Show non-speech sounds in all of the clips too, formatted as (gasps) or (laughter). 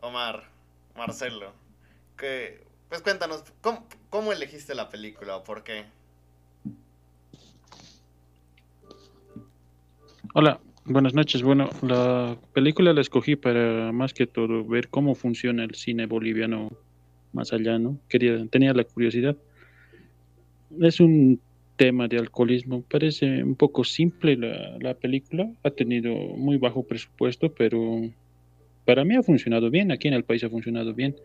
Omar, Marcelo, que, pues cuéntanos, ¿cómo, elegiste la película o por qué? Hola, buenas noches. Bueno, la película la escogí para más que todo ver cómo funciona el cine boliviano más allá, ¿no? Quería, tenía la curiosidad. Es un tema de alcoholismo. Parece un poco simple la película. Ha tenido muy bajo presupuesto, pero para mí ha funcionado bien. Aquí en el país ha funcionado bien.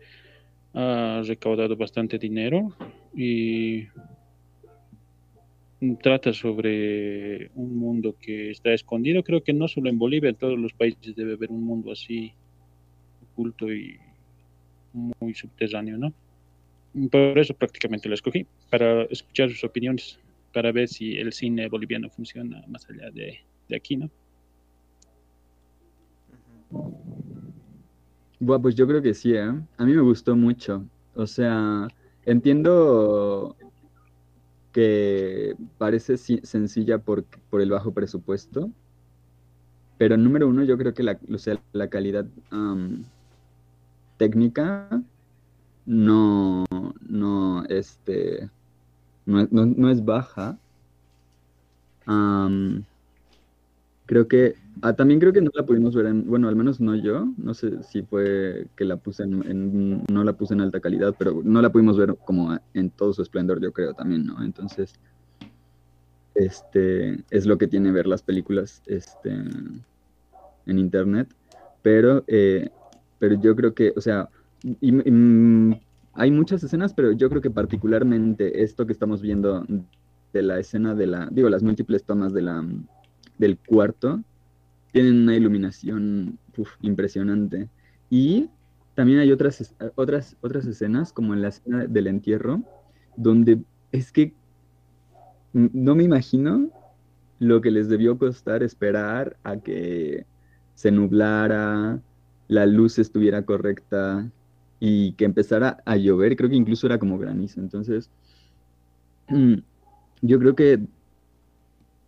Ha recaudado bastante dinero y trata sobre un mundo que está escondido. Creo que no solo en Bolivia, en todos los países debe haber un mundo así oculto y muy subterráneo, ¿no? Por eso prácticamente lo escogí, para escuchar sus opiniones, para ver si el cine boliviano funciona más allá de, de aquí, ¿no? Bueno, pues yo creo que sí, ¿eh? A mí me gustó mucho. O sea, entiendo que parece sencilla por, por el bajo presupuesto, pero número uno, yo creo que la, la calidad técnica no, no, este, no, no, es baja. Creo que Ah, también creo que no la pudimos ver en, bueno, al menos no yo, no sé si fue que la puse en, no la puse en alta calidad, pero no la pudimos ver como en todo su esplendor, yo creo también, ¿no? Entonces, este, es lo que tiene ver las películas, este, en internet, pero, eh, pero yo creo que, o sea, hay muchas escenas, pero yo creo que particularmente esto que estamos viendo de la escena de la, digo, las múltiples tomas de la, del cuarto, tienen una iluminación impresionante. Y también hay otras, otras, otras escenas, como en la escena del entierro, donde es que no me imagino lo que les debió costar esperar a que se nublara, la luz estuviera correcta y que empezara a llover. Creo que incluso era como granizo. Entonces, yo creo que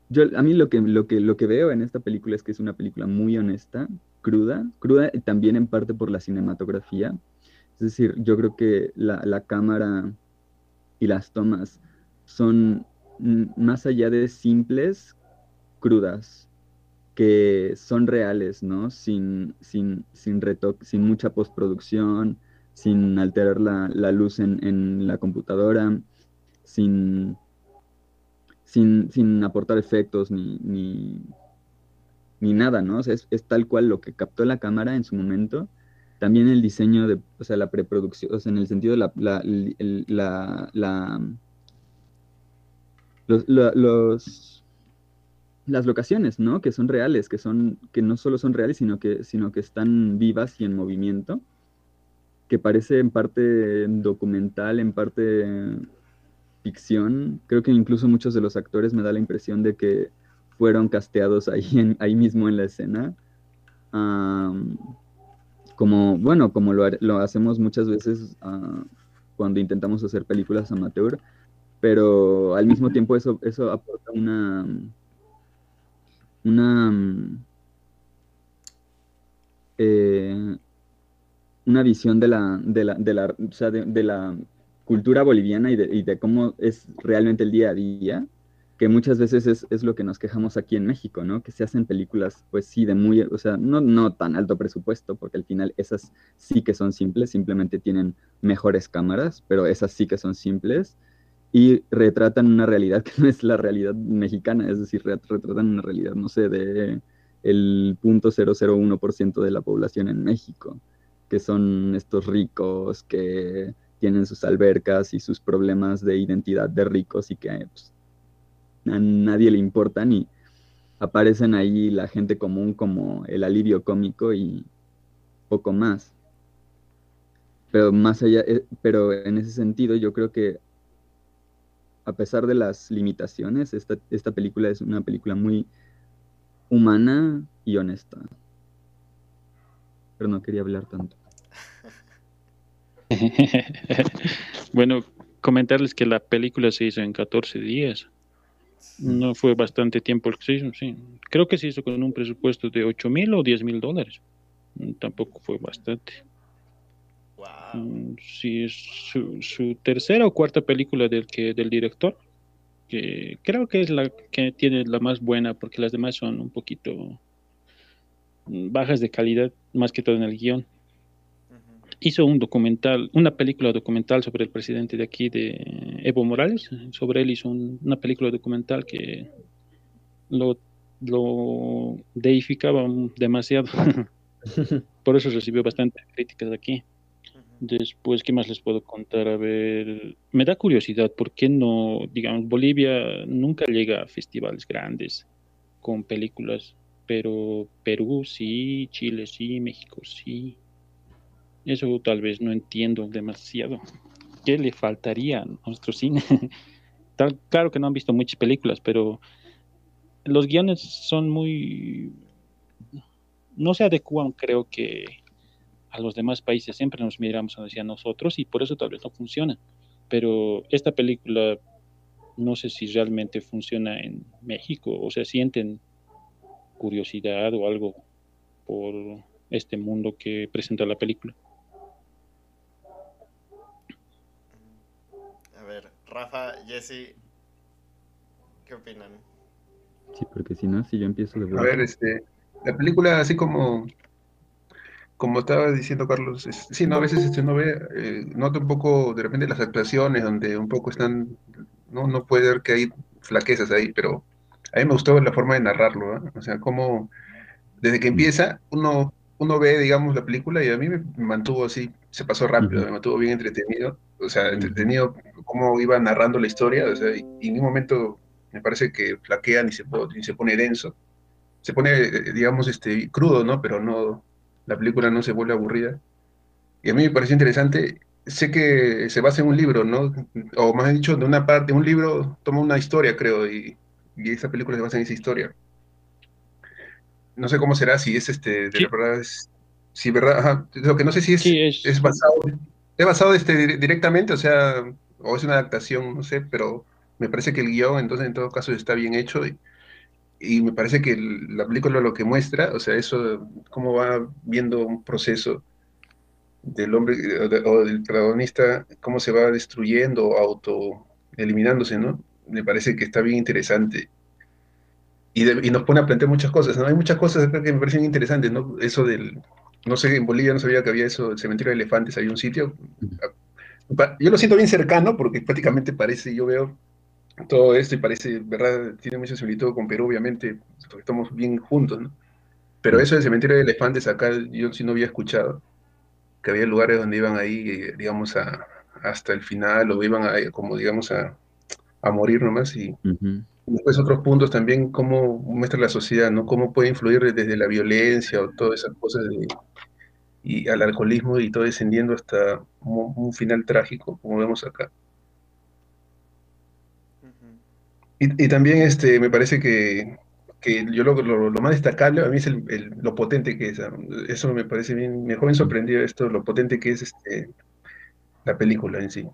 yo, a mí lo que, lo, que, lo que veo en esta película es que es una película muy honesta, cruda, cruda también en parte por la cinematografía. Es decir, yo creo que la, la cámara y las tomas son más allá de simples, crudas, que son reales, ¿no? Sin, sin, sin retoque, sin mucha postproducción, sin alterar la, la luz en, en, la computadora, sin, sin, aportar efectos ni, ni, nada, ¿no? O sea, es, tal cual lo que captó la cámara en su momento. También el diseño de, o sea, la preproducción, o sea, en el sentido de la, la, la, los, las locaciones, ¿no? Que son reales, que son, que no solo son reales, sino que, sino que están vivas y en movimiento, que parece en parte documental, en parte ficción. Creo que incluso muchos de los actores me da la impresión de que fueron casteados ahí, en, ahí mismo en la escena. como, bueno, como lo, hacemos muchas veces ah, cuando intentamos hacer películas amateur, pero al mismo tiempo eso, eso aporta una, una, eh, una visión de la, de la, de la, o sea, de la cultura boliviana y de, cómo es realmente el día a día, que muchas veces es, lo que nos quejamos aquí en México, ¿no? Que se hacen películas, pues sí, de muy, o sea, no, no tan alto presupuesto, porque al final esas sí que son simples, simplemente tienen mejores cámaras, pero esas sí que son simples y retratan una realidad que no es la realidad mexicana, es decir, retratan una realidad, no sé, de el 0.001% de la población en México, que son estos ricos que tienen sus albercas y sus problemas de identidad de ricos y que pues, a nadie le importan y aparecen ahí la gente común como el alivio cómico y poco más. Pero más allá, eh, pero en ese sentido yo creo que a pesar de las limitaciones, esta, esta película es una película muy humana y honesta. Pero no quería hablar tanto. (laughs) (laughs) bueno, comentarles que la película se hizo en 14 días. No fue bastante tiempo el que se hizo, sí. Creo que se hizo con un presupuesto de 8 mil o 10 mil dólares. mm, tampoco fue bastante. Wow. Mm, Sí, es su, su tercera o cuarta película del, que, del director, que creo que es la que tiene la más buena, porque las demás son un poquito mm, bajas de calidad, más que todo en el guion. Hizo un documental, una película documental sobre el presidente de aquí, de Evo Morales. Sobre él hizo un- una película documental que lo, lo deificaba demasiado. (laughs) Por eso recibió bastantes críticas aquí. Ujú. Después, ¿qué más les puedo contar? A ver, me da curiosidad, ¿por qué no, digamos, Bolivia nunca llega a festivales grandes con películas, pero Perú sí, Chile sí, México sí. Eso tal vez no entiendo demasiado. ¿Qué le faltaría a nuestro cine? (laughs) Tal- claro que no han visto muchas películas, pero los guiones son muy... No se adecuan, creo que a los demás países siempre nos miramos hacia nosotros y por eso tal vez no funciona. Pero esta película no sé si realmente funciona en México, o sea, sienten curiosidad o algo por este mundo que presenta la película. A ver, Rafa, Jesse, ¿qué opinan? Sí, porque si no, si yo empiezo de A ver, este, la película, así como, como estaba diciendo Carlos, es- sí, no, a veces este, uno ve, eh, nota un poco de repente las actuaciones, donde un poco están, no, no puede ver que hay flaquezas ahí, pero a mí me gustó la forma de narrarlo, ¿ah? O sea, como desde que empieza, uno, uno ve, digamos, la película y a mí me mantuvo así, se pasó rápido, me mantuvo bien entretenido, o sea, entretenido cómo iba narrando la historia, o sea, y, y en un momento me parece que flaquea ni se, ni se pone denso, se pone, eh, digamos, este, crudo, ¿no? Pero no, la película no se vuelve aburrida. Y a mí me pareció interesante, sé que se basa en un libro, ¿no? O más bien dicho, de una parte, un libro toma una historia, creo, y, y esa película se basa en esa historia. No sé cómo será, si es este, de Sí. la verdad es, si verdad, ajá, lo que no sé si es, Sí, es- es basado, es basado este, dir- directamente, o sea, o es una adaptación, no sé, pero me parece que el guion, entonces, en todo caso, está bien hecho y, y me parece que el- la película lo que muestra, o sea, eso, cómo va viendo un proceso del hombre eh, o, de- o del protagonista, cómo se va destruyendo o auto eliminándose, ¿no? Me parece que está bien interesante. Y, de- y nos pone a plantear muchas cosas, ¿no? Hay muchas cosas que me parecen interesantes, ¿no? Eso del, no sé, en Bolivia no sabía que había eso, el cementerio de elefantes, hay un sitio. Pa- Yo lo siento bien cercano porque prácticamente parece, yo veo todo esto y parece, ¿verdad? Tiene mucha similitud con Perú, obviamente, porque estamos bien juntos, ¿no? Pero eso del cementerio de elefantes acá yo sí no había escuchado, que había lugares donde iban ahí, eh, digamos, a, hasta el final o iban a, como, digamos, a, a morir nomás y después otros puntos también, cómo muestra la sociedad, ¿no? Cómo puede influir desde la violencia o todas esas cosas de, y al alcoholismo y todo descendiendo hasta un, un final trágico, como vemos acá. Y, y también este, me parece que, que yo lo, lo- lo más destacable a mí es el, el- lo potente que es. Eso me parece bien, me dejó bien sorprendido esto, lo potente que es este, la película en sí.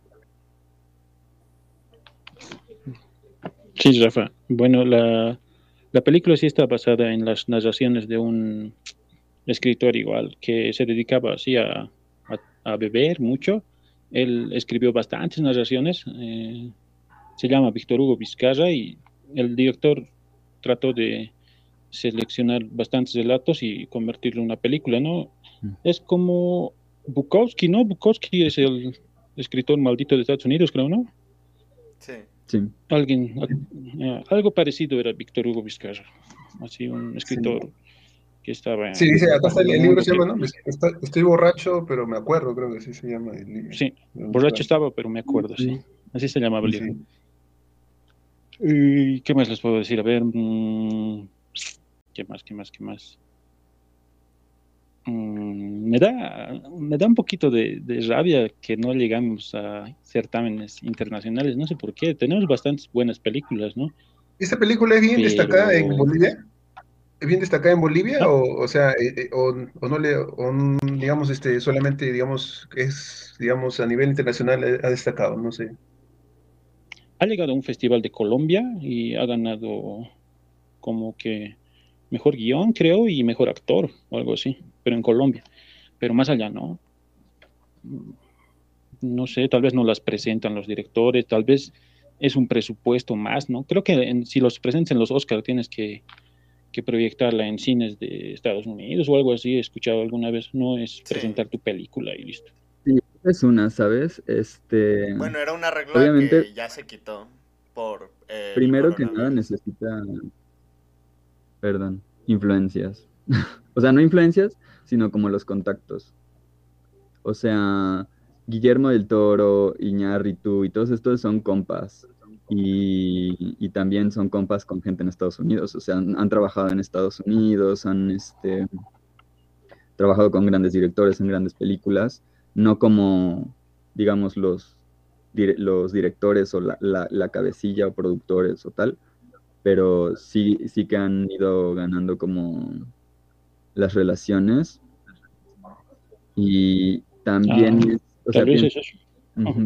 Sí, Rafa. Bueno, la, la película sí está basada en las narraciones de un escritor igual, que se dedicaba así a, a- a beber mucho. Él escribió bastantes narraciones. eh, se llama Víctor Hugo Vizcarra y el director trató de seleccionar bastantes relatos y convertirlo en una película, ¿no? Mm. Es como Bukowski, ¿no? Bukowski es el escritor maldito de Estados Unidos, creo, ¿no? Sí. Sí. Alguien, eh, algo parecido era Víctor Hugo Vizcarra, así un escritor que estaba en... Sí, dice, acá está el, libro se llama, ¿no? Sí, Está- estoy borracho, pero me acuerdo, creo que sí se llama el libro. borracho estaba, pero me acuerdo, sí. Así se llamaba el Sí. libro. ¿Y qué más les puedo decir? A ver, mm, ¿qué más, qué más, qué más? Mm, me da, me da un poquito de, de rabia que no llegamos a certámenes internacionales, no sé por qué. Tenemos bastantes buenas películas, ¿no? ¿Esta película es bien Pero- destacada en Bolivia? ¿Es bien destacada en Bolivia? O, o sea, eh, eh, o, o no le, o, mm, digamos, este, solamente, digamos, es, digamos, a nivel internacional eh, ha destacado, no sé. ha llegado a un festival de Colombia y ha ganado como que mejor guion, creo, y mejor actor o algo así. Pero en Colombia. Pero más allá, ¿no? No sé, tal vez no las presentan los directores, tal vez es un presupuesto más, ¿no? Creo que si los presentas en los Oscars tienes que, proyectarla en cines de Estados Unidos o algo así, he escuchado alguna vez, no es presentar tu película y listo. Sí, es una, ¿sabes? Este... Bueno, era una regla que ya se quitó por... Eh, primero que nada necesita, perdón, influencias. (laughs) o sea, no influencias, sino como los contactos. O sea, Guillermo del Toro, Iñárritu y todos estos son compas. Y, también son compas con gente en Estados Unidos. O sea, han, trabajado en Estados Unidos, han este, trabajado con grandes directores en grandes películas, no como, digamos, los, los directores o la, la, cabecilla o productores o tal, pero sí, sí que han ido ganando como las relaciones. Y también ah. O sea,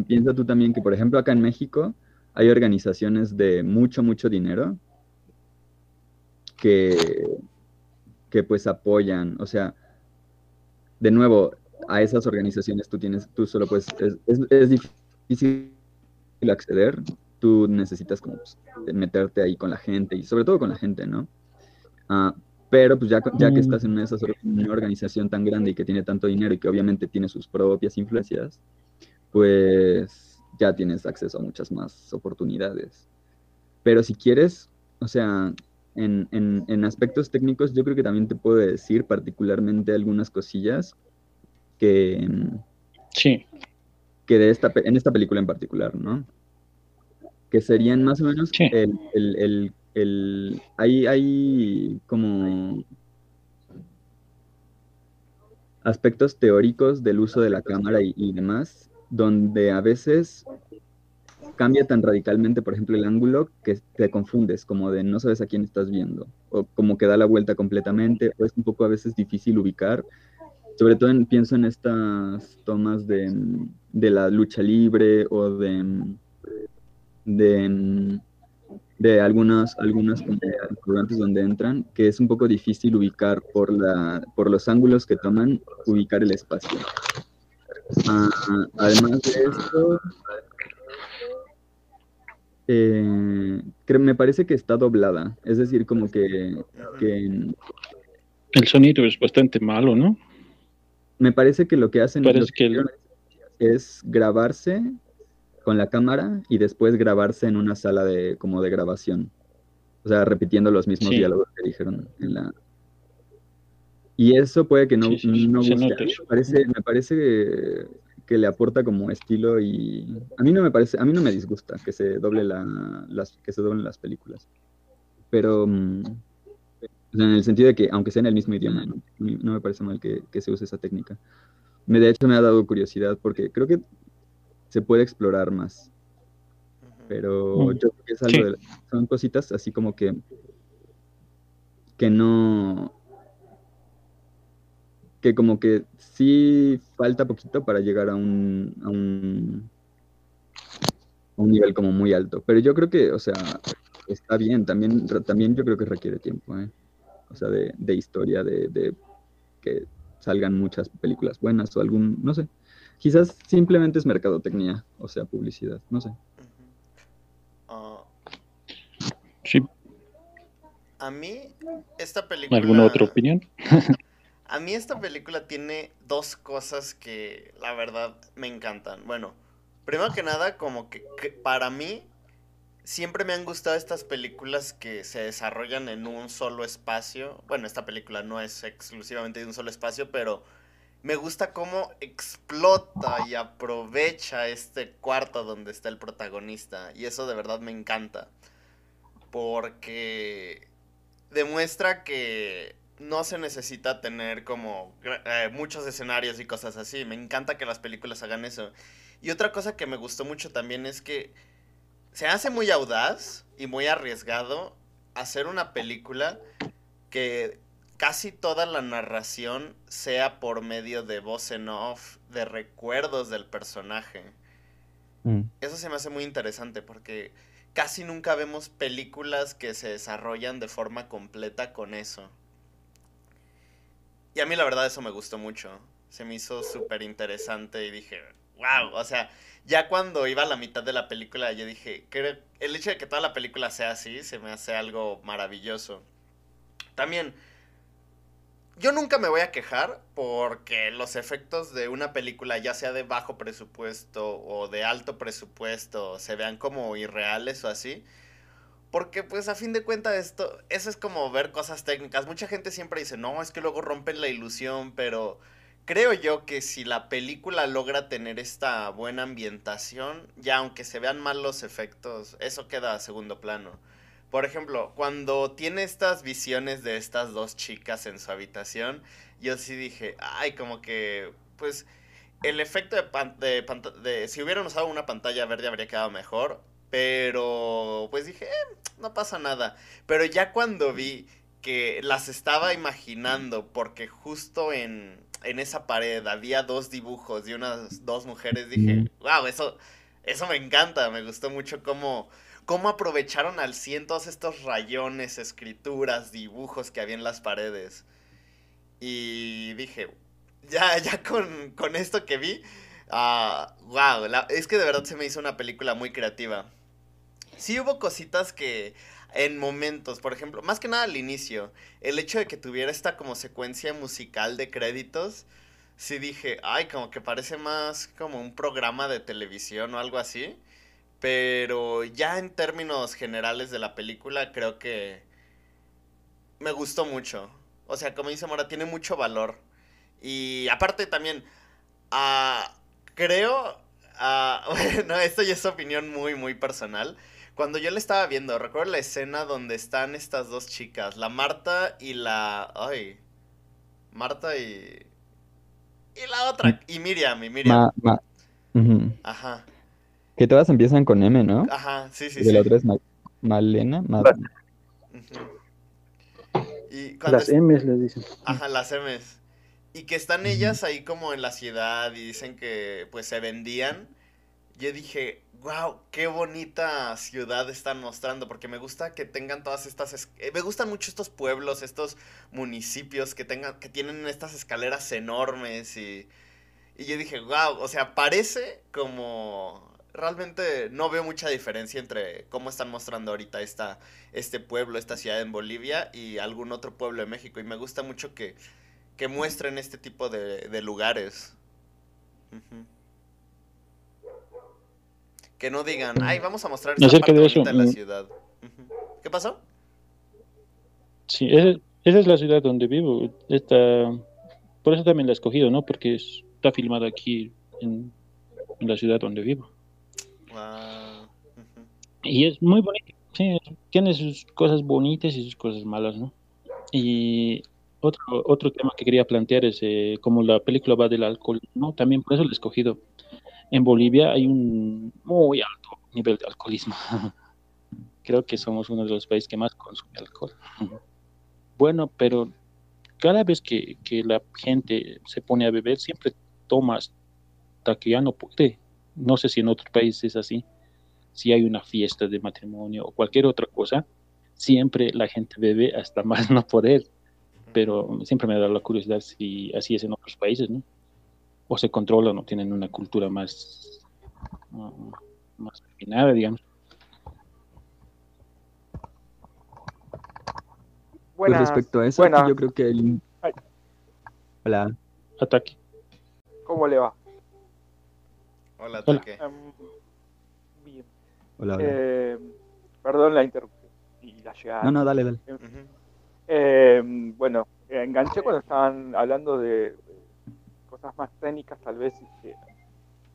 piensa, tú también que, por ejemplo, acá en México hay organizaciones de mucho, mucho dinero que, que pues apoyan, o sea, de nuevo, a esas organizaciones tú tienes, tú solo pues, es, difícil acceder, tú necesitas como pues, meterte ahí con la gente y sobre todo con la gente, ¿no? Ah, pero pues ya, ya que mm. estás en una, una organización tan grande y que tiene tanto dinero y que obviamente tiene sus propias influencias, pues ya tienes acceso a muchas más oportunidades. Pero si quieres, o sea, en, en, aspectos técnicos yo creo que también te puedo decir particularmente algunas cosillas que... Sí. Que de esta, en esta película en particular, ¿no? Que serían más o menos el, el el, hay, hay como aspectos teóricos del uso de la cámara y, demás, donde a veces cambia tan radicalmente, por ejemplo, el ángulo que te confundes, como de no sabes a quién estás viendo, o como que da la vuelta completamente, o es un poco a veces difícil ubicar. Sobre todo pienso en estas tomas de, de la lucha libre o de, de de algunas, algunas restaurantes donde entran, que es un poco difícil ubicar por, la, por los ángulos que toman, ubicar el espacio. Ah, además de esto, eh, me parece que está doblada, es decir, como que, El sonido es bastante malo, ¿no? Me parece que lo que hacen es grabarse con la cámara y después grabarse en una sala de como de grabación. O sea, repitiendo los mismos diálogos que dijeron en la... Y eso puede que no, no Me parece, me parece que, le aporta como estilo y a mí no me parece, a mí no me disgusta que se doble la, las, que se doblen las películas. Pero mm, en el sentido de que aunque sea en el mismo idioma, no, no me parece mal que, que, se use esa técnica. Me, de hecho me ha dado curiosidad porque creo que se puede explorar más. Pero mm. yo creo que es algo de, son cositas así como que que no que como que sí falta poquito para llegar a un, a un un nivel como muy alto. Pero yo creo que, o sea, está bien. También, también yo creo que requiere tiempo, ¿eh? O sea, de, de historia, de, de, que salgan muchas películas buenas o algún, no sé. Quizás simplemente es mercadotecnia, o sea, publicidad, no sé. Ah. sí. A mí, esta película. ¿Alguna otra opinión? (laughs) a mí, esta película tiene dos cosas que la verdad me encantan. Bueno, primero que nada, como que, para mí, siempre me han gustado estas películas que se desarrollan en un solo espacio. Bueno, esta película no es exclusivamente de un solo espacio, pero me gusta cómo explota y aprovecha este cuarto donde está el protagonista. Y eso de verdad me encanta. Porque demuestra que no se necesita tener como eh, muchos escenarios y cosas así. Me encanta que las películas hagan eso. Y otra cosa que me gustó mucho también es que se hace muy audaz y muy arriesgado hacer una película que casi toda la narración sea por medio de voz en off, de recuerdos del personaje. Mm. Eso se me hace muy interesante porque casi nunca vemos películas que se desarrollan de forma completa con eso. Y a mí la verdad eso me gustó mucho. Se me hizo súper interesante y dije, wow, o sea, ya cuando iba a la mitad de la película yo dije, que el hecho de que toda la película sea así se me hace algo maravilloso. También, yo nunca me voy a quejar porque los efectos de una película, ya sea de bajo presupuesto o de alto presupuesto, se vean como irreales o así. Porque pues a fin de cuentas esto, eso es como ver cosas técnicas. Mucha gente siempre dice, no, es que luego rompen la ilusión, pero creo yo que si la película logra tener esta buena ambientación, ya aunque se vean mal los efectos, eso queda a segundo plano. Por ejemplo, cuando tiene estas visiones de estas dos chicas en su habitación, yo sí dije, ay, como que, pues, el efecto de, de, de si hubieran usado una pantalla verde habría quedado mejor, pero, pues dije, eh, no pasa nada. Pero ya cuando vi que las estaba imaginando, porque justo en, en esa pared había dos dibujos de unas dos mujeres, dije, wow, eso, eso me encanta, me gustó mucho cómo, cómo aprovecharon al 100 todos estos rayones, escrituras, dibujos que había en las paredes. Y dije, ya, ya con, con esto que vi, wow, ah, es que de verdad se me hizo una película muy creativa. Sí hubo cositas que en momentos, por ejemplo, más que nada al inicio, el hecho de que tuviera esta como secuencia musical de créditos, sí dije, ay, como que parece más como un programa de televisión o algo así. Pero ya en términos generales de la película, creo que me gustó mucho. O sea, como dice Mora, tiene mucho valor. Y aparte también, uh, creo, uh, (laughs) bueno, esto ya es opinión muy, muy personal. Cuando yo le estaba viendo, recuerdo la escena donde están estas dos chicas, la Marta y la... Ay, Marta y... Y la otra, y Miriam, y Miriam. Ajá. Que todas empiezan con M, ¿no? Ajá, sí, sí, y la otra es Malena. Y las M's les dicen. Ajá, las M's. Y que están ellas ahí como en la ciudad y dicen que pues se vendían. Yo dije, wow, qué bonita ciudad están mostrando, porque me gusta que tengan todas estas, eh, me gustan mucho estos pueblos, estos municipios que tengan, que tienen estas escaleras enormes y, y yo dije, wow, o sea, parece como realmente no veo mucha diferencia entre cómo están mostrando ahorita esta, este pueblo, esta ciudad en Bolivia y algún otro pueblo de México. Y me gusta mucho que, que muestren este tipo de, de lugares. Que no digan, ay, vamos a mostrar esta parte de, eso, de la ciudad. ¿Qué pasó? Sí, esa, es la ciudad donde vivo. Esta, por eso también la he escogido, ¿no? Porque está filmada aquí en la ciudad donde vivo. Y es muy bonito, sí, tiene sus cosas bonitas y sus cosas malas, ¿no? Y otro, otro tema que quería plantear es eh, como la película va del alcohol, ¿no? También por eso lo he escogido. En Bolivia hay un muy alto nivel de alcoholismo. (laughs) Creo que somos uno de los países que más consume alcohol. Bueno, pero cada vez que, la gente se pone a beber, siempre toma hasta que ya no puede no sé si en otros países es así, si hay una fiesta de matrimonio o cualquier otra cosa, siempre la gente bebe hasta (laughs) más no poder. Pero siempre me da la curiosidad si así es en otros países, ¿no? O se controlan o tienen una cultura más, más refinada, digamos. pues respecto a eso, yo creo que el... Hola. Ataque. ¿Cómo le va? Hola, Toque. Em, bien. Hola, eh, perdón la interrupción y la llegada. No, no, dale, dale. Eh, bueno, enganché cuando estaban hablando de cosas más técnicas, tal vez este,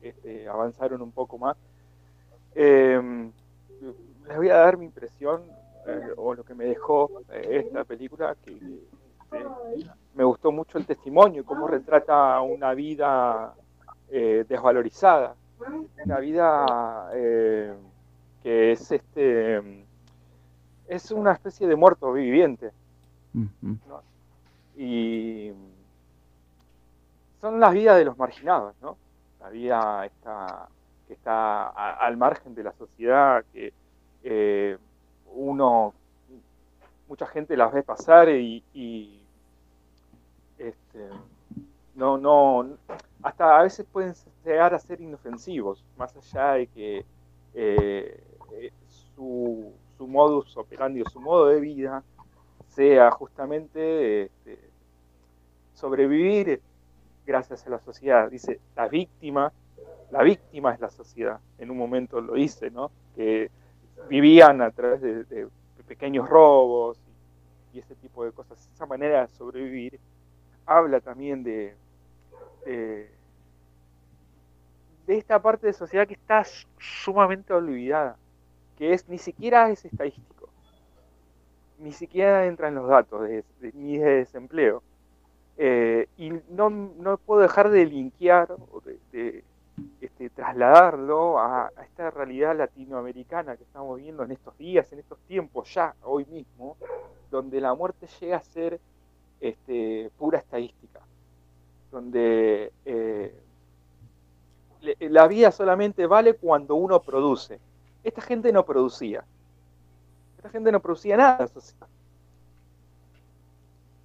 este, avanzaron un poco más. Em, les voy a dar mi impresión eh, o lo que me dejó esta película, que me gustó mucho el testimonio, cómo retrata una vida eh, desvalorizada, una vida eh, que es este es una especie de muerto viviente. Y son las vidas de los marginados, ¿no? La vida está, que está al margen de la sociedad, que eh, uno, mucha gente las ve pasar y, este, no, no, hasta a veces pueden llegar a ser inofensivos, más allá de que eh, su, su, modus operandi o su modo de vida sea justamente este, sobrevivir gracias a la sociedad. Dice, la víctima, la víctima es la sociedad. En un momento lo dice, ¿no? Que vivían a través de, pequeños robos y, ese tipo de cosas. Esa manera de sobrevivir habla también de, de, esta parte de sociedad que está sumamente olvidada, que es ni siquiera es estadístico, ni siquiera entra en los datos de, ni de desempleo. Eh, y no, no, puedo dejar de linkear o de, este, trasladarlo a, esta realidad latinoamericana que estamos viendo en estos días, en estos tiempos, ya hoy mismo, donde la muerte llega a ser este, pura estadística, donde eh, la vida solamente vale cuando uno produce. Esta gente no producía. Esta gente no producía nada.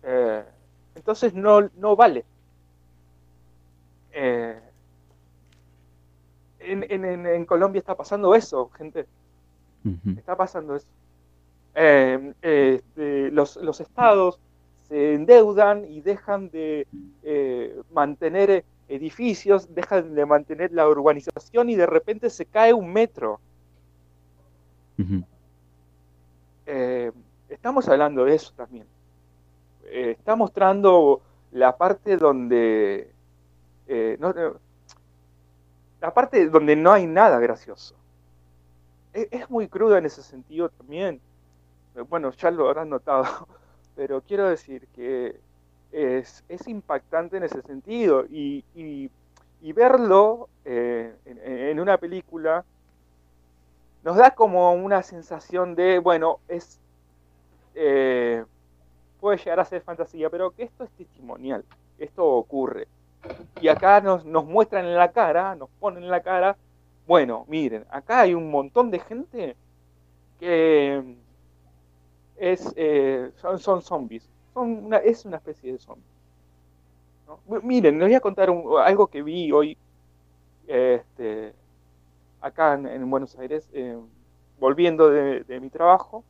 Eh, entonces no, no vale. Eh, en, Colombia está pasando eso, gente. Está pasando eso. Eh, este, los, los, estados se endeudan y dejan de eh, mantener edificios, dejan de mantener la urbanización y de repente se cae un metro. Estamos hablando de eso también. Está mostrando la parte donde no, la parte donde no hay nada gracioso. E, es, muy cruda en ese sentido también. Bueno, ya lo habrán notado, (laughs) pero quiero decir que es, impactante en ese sentido y, verlo eh, en, una película nos da como una sensación de, bueno, es eh, puede llegar a ser fantasía, pero que esto es testimonial, esto ocurre. Y acá nos, muestran en la cara, nos ponen en la cara, bueno, miren, acá hay un montón de gente que es, eh, son, zombies, son una, es una especie de zombies. Miren, les voy a contar algo que vi hoy este, acá en, Buenos Aires, eh, volviendo de, mi trabajo,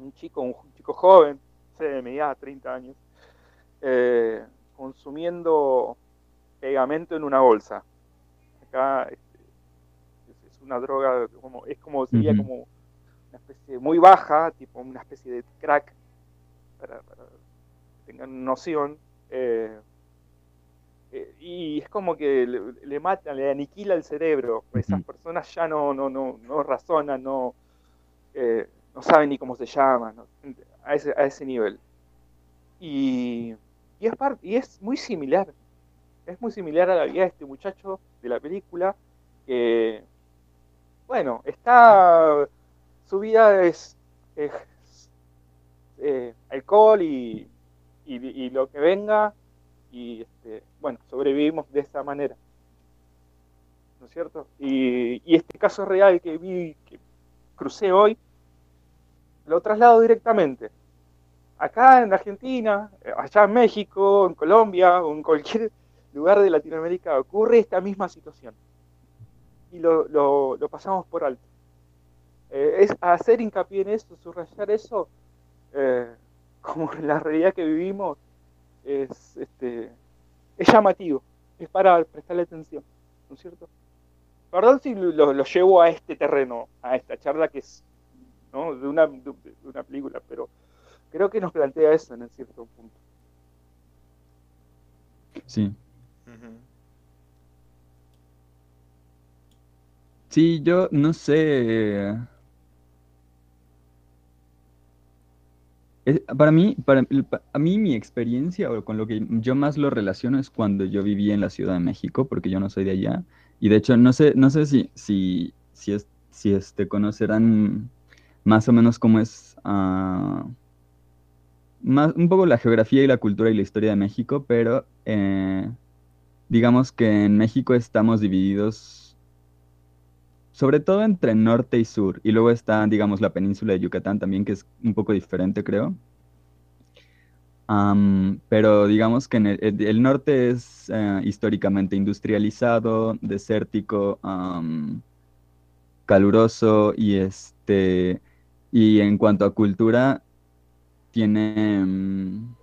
un chico, un chico joven, edad, 30 años, eh, consumiendo pegamento en una bolsa. Acá este, es, una droga, como, es como, sería como una especie muy baja, tipo una especie de crack, para, que tengan noción. Eh, eh, y es como que le, mata, le aniquila el cerebro. Esas personas ya no, no, no, no razonan, no, eh, no saben ni cómo se llaman, a, ese, a ese nivel. Y y es, y es muy similar. Es muy similar a la vida de este muchacho de la película. Que, bueno, está. Su vida es, eh, alcohol y, y, lo que venga. Y este, bueno, sobrevivimos de esa manera. ¿No es cierto? Y, y este caso real que vi, que crucé hoy, lo traslado directamente acá en Argentina, eh, allá en México, en Colombia o en cualquier (laughs) lugar de Latinoamérica ocurre esta misma situación. Y lo, pasamos por alto. Eh, es hacer hincapié en eso, subrayar eso, eh, (laughs) como la realidad que vivimos, es, este, es llamativo, es para prestarle atención, ¿no es cierto? Perdón si lo, llevo a este terreno, a esta charla que es ¿no? de, una, de una película, pero creo que nos plantea eso en cierto punto. Sí. Sí, yo no sé. para mí, para, a mí mi experiencia o con lo que yo más lo relaciono es cuando yo viví en la Ciudad de México, porque yo no soy de allá. Y de hecho, no sé, no sé si, si, si, es, si este, conocerán más o menos cómo es uh, un poco la geografía y la cultura y la historia de México, pero eh, digamos que en México estamos divididos sobre todo entre norte y sur, y luego está, digamos, la península de Yucatán también, que es un poco diferente, creo. Pero digamos que el, norte es eh, históricamente industrializado, desértico, caluroso y este y en cuanto a cultura tiene mm,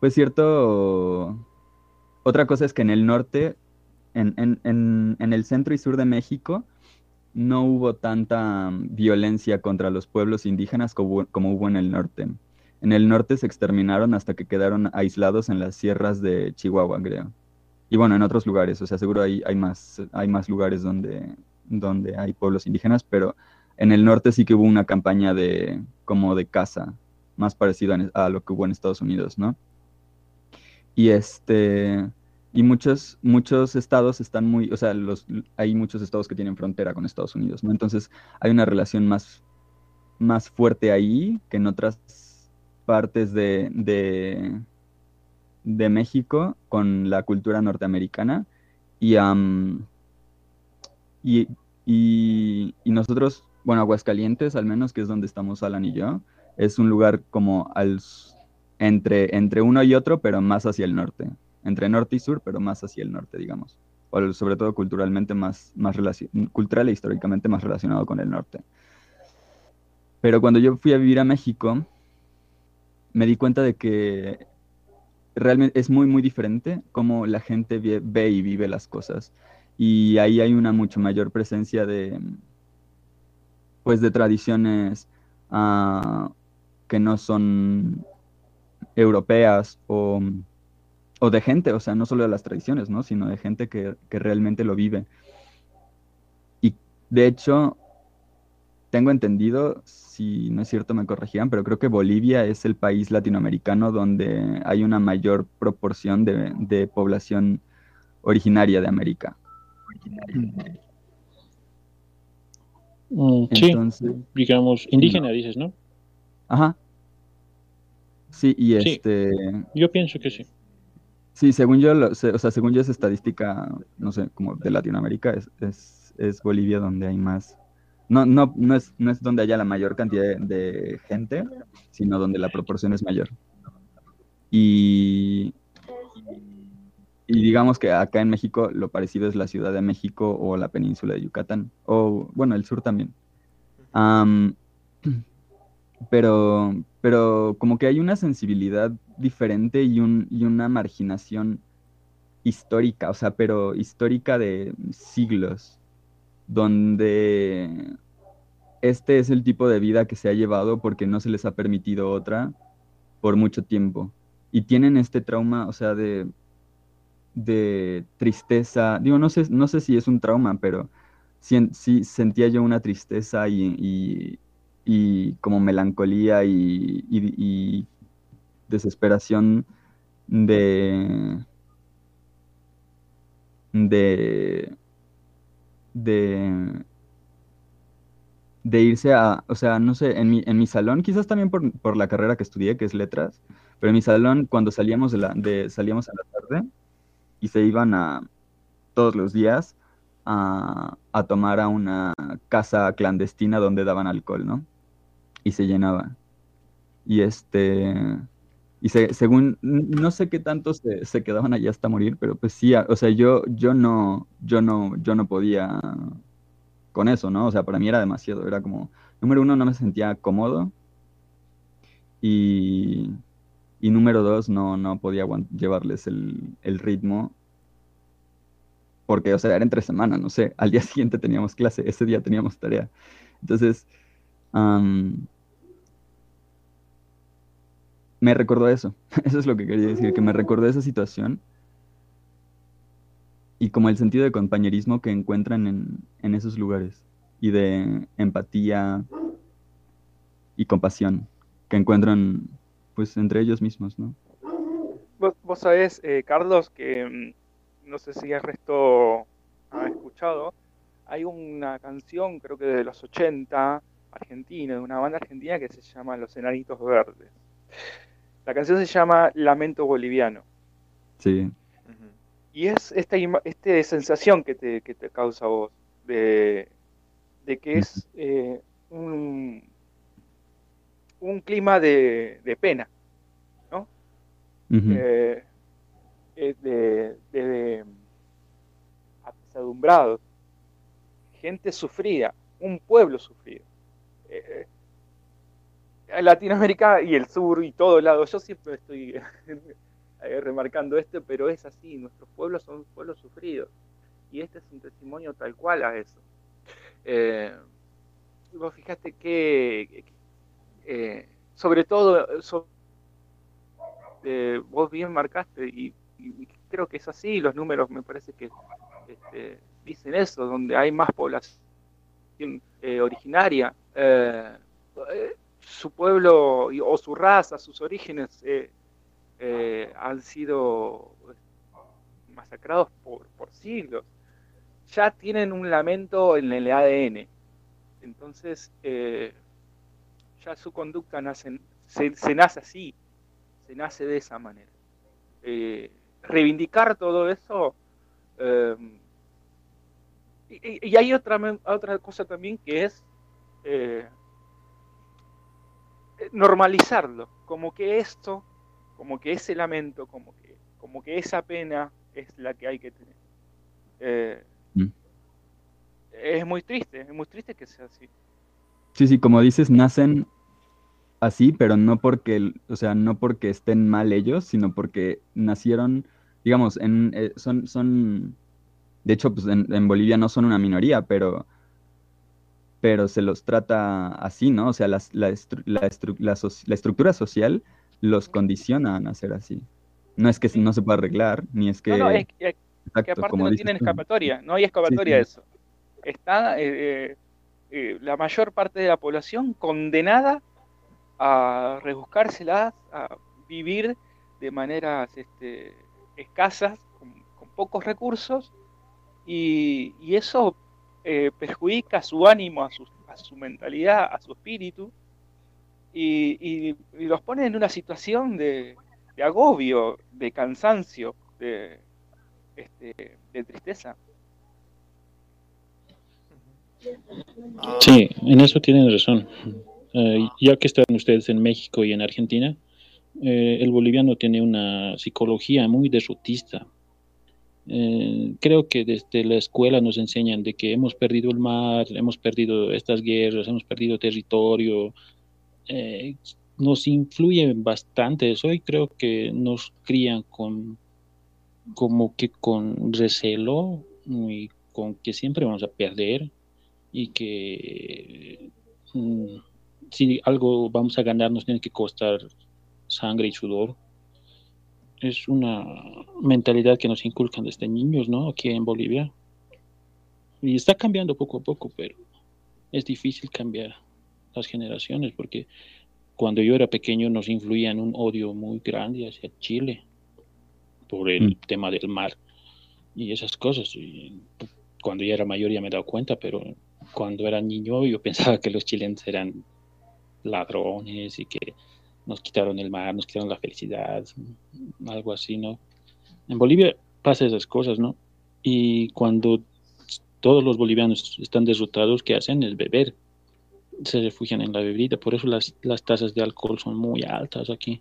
pues cierto otra cosa es que en el norte en, en- en- en el centro y sur de México no hubo tanta mm, violencia contra los pueblos indígenas como, como hubo en el norte. En el norte se exterminaron hasta que quedaron aislados en las sierras de Chihuahua, creo. Y bueno, en otros lugares, o sea, seguro hay, hay más, hay más lugares donde, donde hay pueblos indígenas, pero en el norte sí que hubo una campaña de como de caza, más parecido a, lo que hubo en Estados Unidos, ¿no? Y este, y muchos, muchos estados están muy, o sea, los, hay muchos estados que tienen frontera con Estados Unidos, ¿no? Entonces hay una relación más, más fuerte ahí que en otras partes de, de, de México con la cultura norteamericana. Y, y, y, y nosotros, bueno, Aguascalientes al menos, que es donde estamos Alan y yo, es un lugar como al, entre, entre uno y otro, pero más hacia el norte. Entre norte y sur, pero más hacia el norte, digamos. O sobre todo culturalmente más, más cultural e históricamente más relacionado con el norte. Pero cuando yo fui a vivir a México, me di cuenta de que realmente es muy, muy diferente cómo la gente ve, ve y vive las cosas. Y ahí hay una mucho mayor presencia de, pues, de tradiciones ah, que no son europeas o, o de gente, o sea, no solo de las tradiciones, ¿no? Sino de gente que, que realmente lo vive. Y de hecho, tengo entendido, si no es cierto me corregirán, pero creo que Bolivia es el país latinoamericano donde hay una mayor proporción de, de población originaria de América. Mm, sí, Entonces, digamos, indígena dices, ¿no? ajá. Sí, y Sí. este, Yo pienso que sí. sí, según yo, o sea, según yo es estadística, no sé, como de Latinoamérica, es, es, es Bolivia donde hay más, no, no, no es, no es donde haya la mayor cantidad de, de gente, sino donde la proporción es mayor. Y, y digamos que acá en México lo parecido es la Ciudad de México o la península de Yucatán, o bueno, el sur también. Am, (clears throat) pero, pero como que hay una sensibilidad diferente y, un, y una marginación histórica, o sea, pero histórica de siglos, donde este es el tipo de vida que se ha llevado porque no se les ha permitido otra por mucho tiempo. Y tienen este trauma, o sea, de, de tristeza. Digo, no sé, no sé si es un trauma, pero sí, sentía yo una tristeza y, y- y como melancolía y, y- desesperación de, de, de, de irse a, o sea, no sé, en mi, en mi salón, quizás también por, por la carrera que estudié, que es letras, pero en mi salón cuando salíamos de la, de, salíamos a la tarde y se iban a todos los días a, a tomar a una casa clandestina donde daban alcohol, ¿no? Y se llenaba. Y este, y se- según, no sé qué tanto se, se quedaban allá hasta morir, pero pues sí, o sea, yo, yo no, yo no, yo no podía con eso, ¿no? O sea, para mí era demasiado, era como, número uno, no me sentía cómodo y, y número dos, no, no podía llevarles el, el ritmo porque, o sea, era entre semana, no sé, (laughs) al día siguiente teníamos clase, ese día teníamos tarea. Entonces, me recordó eso, (laughs) eso es lo que quería decir, que me recordó esa situación y como el sentido de compañerismo que encuentran en, en esos lugares y de empatía y compasión que encuentran pues entre ellos mismos, ¿no? Vos, vos sabés, eh, Carlos, que mm, no sé si el resto ha escuchado, hay una canción, creo que de los 80, argentina, de una banda argentina que se llama Los Enanitos Verdes. La canción se llama Lamento Boliviano. Sí. Y es esta, este sensación que te, que te causa a vos, de, de que es eh, un, un clima de, de pena, ¿no? Eh, de, de apesadumbrados, gente sufrida, un pueblo sufrido. Eh, Latinoamérica y el sur y todo lado, yo siempre estoy (laughs) remarcando esto, pero es así, nuestros pueblos son pueblos sufridos y este es un testimonio tal cual a eso. Eh, vos fíjate que, eh, sobre todo, so- eh, vos bien marcaste y, creo que es así, los números me parece que este, dicen eso, donde hay más población eh, originaria, eh, eh, su pueblo o su raza, sus orígenes eh, eh, han sido masacrados por, por siglos. Ya tienen un lamento en el ADN. Entonces, eh, ya su conducta nace, se, se nace así, se nace de esa manera. Eh, reivindicar todo eso. eh, y, hay otra, otra cosa también que es eh, eh, normalizarlo, como que esto, como que ese lamento, como que, como que esa pena es la que hay que tener. Eh, Mm. Es muy triste, es muy triste que sea así. Sí, sí, como dices, nacen así, pero no porque, o sea, no porque estén mal ellos, sino porque nacieron, digamos, en, eh, son, son, de hecho, pues en, en Bolivia no son una minoría, pero, pero se los trata así, ¿no? O sea, la, estru- la, estru- la estructura social los condiciona a nacer así. No es que Sí. no se pueda arreglar, ni es que, No, no, es que, exacto, aparte como no tienen tú. escapatoria, no hay escapatoria sí. de eso. Está eh, eh, eh, la mayor parte de la población condenada a rebuscárselas, a vivir de maneras este, escasas, con, pocos recursos, y, y eso eh, perjudica su ánimo, a su, a su mentalidad, a su espíritu, y, y- y los pone en una situación de, de agobio, de cansancio, de, este, de tristeza. Sí, en eso tienen razón. Eh, ya que están ustedes en México y en Argentina, eh, el boliviano tiene una psicología muy derrotista. Eh, creo que desde la escuela nos enseñan de que hemos perdido el mar, hemos perdido estas guerras, hemos perdido territorio. Eh, nos influye bastante eso y creo que nos crían con como que con recelo y con que siempre vamos a perder y que mm, si algo vamos a ganar nos tiene que costar sangre y sudor. Es una mentalidad que nos inculcan desde niños, ¿no? Aquí en Bolivia. Y está cambiando poco a poco, pero es difícil cambiar las generaciones porque cuando yo era pequeño nos influían un odio muy grande hacia Chile por el Mm. tema del mar y esas cosas. Y cuando ya era mayor ya me he dado cuenta, pero cuando era niño yo (laughs) pensaba que los chilenos eran ladrones y que nos quitaron el mar, nos quitaron la felicidad, algo así, ¿no? En Bolivia pasa esas cosas, ¿no? Y cuando todos los bolivianos están derrotados, ¿qué hacen? Es beber. Se refugian en la bebida, por eso las, las tasas de alcohol son muy altas aquí.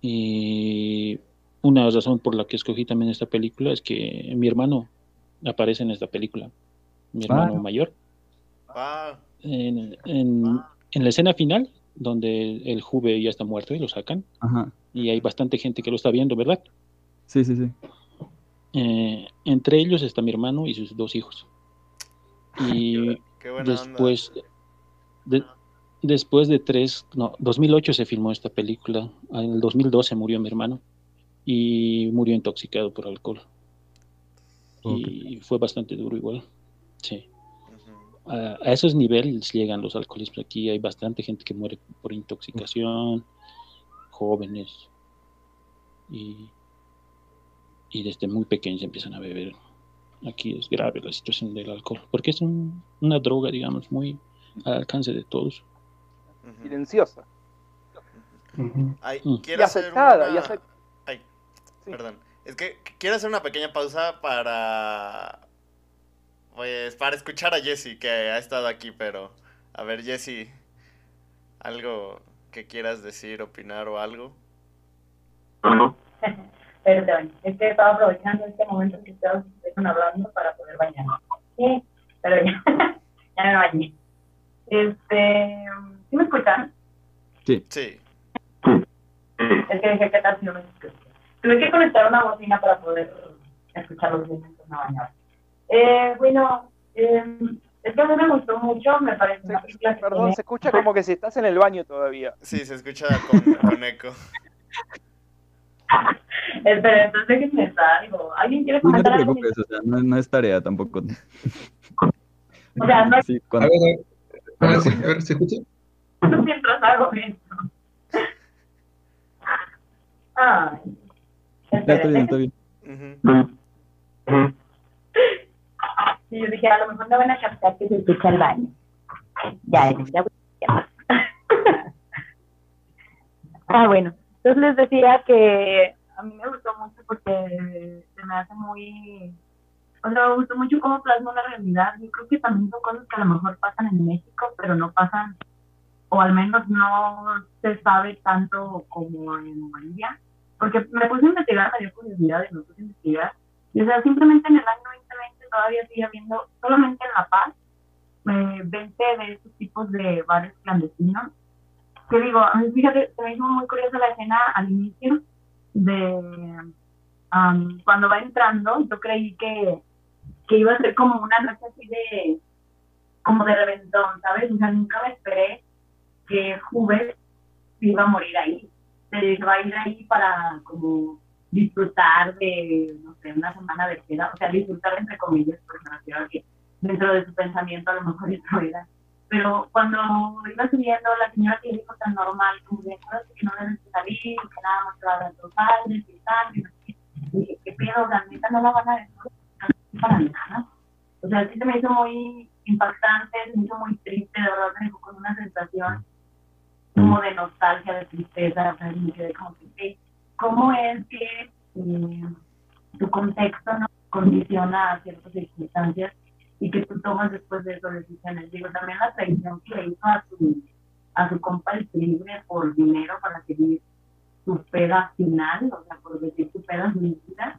Y una razón por la que escogí también esta película es que mi hermano aparece en esta película, mi hermano Ah. mayor. ah, En, en- en la escena final, donde el Juve ya está muerto y lo sacan, Ajá, y hay bastante gente que lo está viendo, ¿verdad? sí, sí, sí. Eh, entre ellos está mi hermano y sus dos hijos. Y qué buena después de, después de tres, no, 2008 se filmó esta película, en el 2012 murió mi hermano y murió intoxicado por alcohol. Y fue bastante duro igual, sí. A, a esos niveles llegan los alcoholismos. Aquí hay bastante gente que muere por intoxicación, jóvenes, y, y desde muy pequeños empiezan a beber. Aquí es grave la situación del alcohol, porque es un- una droga, digamos, muy al alcance de todos. Silenciosa. Ay, Mm. quiero Y hacer aceptada, una- y acep- Ay, Sí. perdón. Es que quiero hacer una pequeña pausa para... Pues para escuchar a Jesse, que ha estado aquí, pero... A ver, Jesse, ¿algo que quieras decir, opinar o algo? No, bañas. (laughs) Es que estaba aprovechando este momento que ustedes están hablando para poder bañar. Sí, pero ya, (laughs) ya me bañé. Este, ¿sí me escuchan? Sí. Sí. Es que dije, ¿qué tal si no me escuchan? Tuve que conectar una bocina para poder escuchar los bañaba. Eh, bueno, eh, es que a mí me gustó mucho, me parece una película que Perdón, tiene- se escucha como que si estás en el baño todavía. Sí, se escucha con, con eco. (laughs) Espera, entonces déjenme algo. ¿Alguien quiere Sí, no te comentar algo? preocupes, o sea, no, no es tarea tampoco. O sea, no es (laughs) Sí, A cuando- ver, a ver, ahora sí, a ver, ¿se escucha? mientras hago esto. Ay. Ya estoy bien, estoy bien. Ujú. Sí, yo dije, a lo mejor no van a captar que se escucha el baño. Ya, ya, (laughs) ah, bueno. Entonces les decía que a mí me gustó mucho porque se me hace muy... O sea, me gustó mucho cómo plasma la realidad. Yo creo que también son cosas que a lo mejor pasan en México, pero no pasan, o al menos no se sabe tanto como en Bolivia. Porque me puse a investigar, me dio curiosidad y me puse a investigar. Y o sea, simplemente en el año 2020 todavía sigue habiendo, solamente en La Paz, eh, 20 de esos tipos de bares clandestinos. Que digo, a mí fíjate, me hizo muy curiosa la escena al inicio de am, cuando va entrando, yo creí que, que iba a ser como una noche así de, como de reventón, ¿sabes? O sea, nunca me esperé que Hubert iba a morir ahí. Se va a ir ahí para como disfrutar de, no sé, una semana de queda, o sea, disfrutar entre comillas, porque me refiero a que dentro de su pensamiento a lo mejor eso era. Pero cuando iba subiendo, la señora que dijo tan normal, como de, que no debes de salir, que nada más te va a dar tus padres y tal, y no sé qué. Y dije, ¿qué pedo? La neta no la van a dejar para nada. O sea, sí se me hizo muy impactante, se me hizo muy triste, de verdad me dejó con una sensación como de nostalgia, de tristeza, o sea, me quedé como que, "Ey, ¿cómo es que eh, tu contexto no condiciona a ciertas circunstancias y que tú tomas después de eso decisiones? Digo, también la traición que le hizo a su, a su compa el libre por dinero para seguir su peda final, o sea, por decir su peda líquida.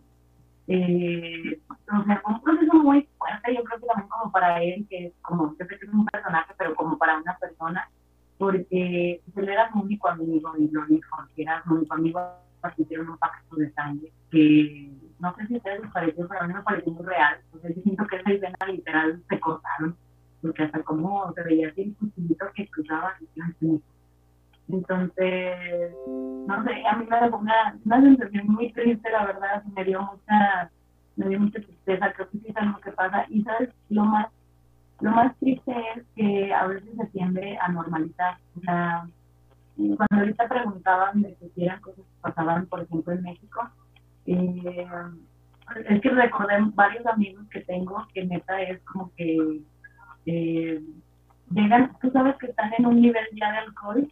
Eh, o sea, fue un proceso muy fuerte, yo creo que también como para él, que es como, yo sé que es un personaje, pero como para una persona, porque él era su único amigo y lo dijo, que era su único amigo, hicieron un pacto de sangre, que no sé si a ustedes les pareció, pero a mí me pareció muy real, entonces yo siento que esa escena literal se cortaron, porque hasta como se veía así el que así, entonces, no sé, a mí me dejó una, una sensación muy triste, la verdad, me dio mucha, me dio mucha tristeza, creo que sí es algo que pasa, y sabes, lo más, lo más triste es que a veces se tiende a normalizar, o sea, cuando ahorita preguntaban de si eran cosas que pasaban, por ejemplo, en México, eh, es que recordé varios amigos que tengo que neta es como que eh, llegan, tú sabes que están en un nivel ya de alcohol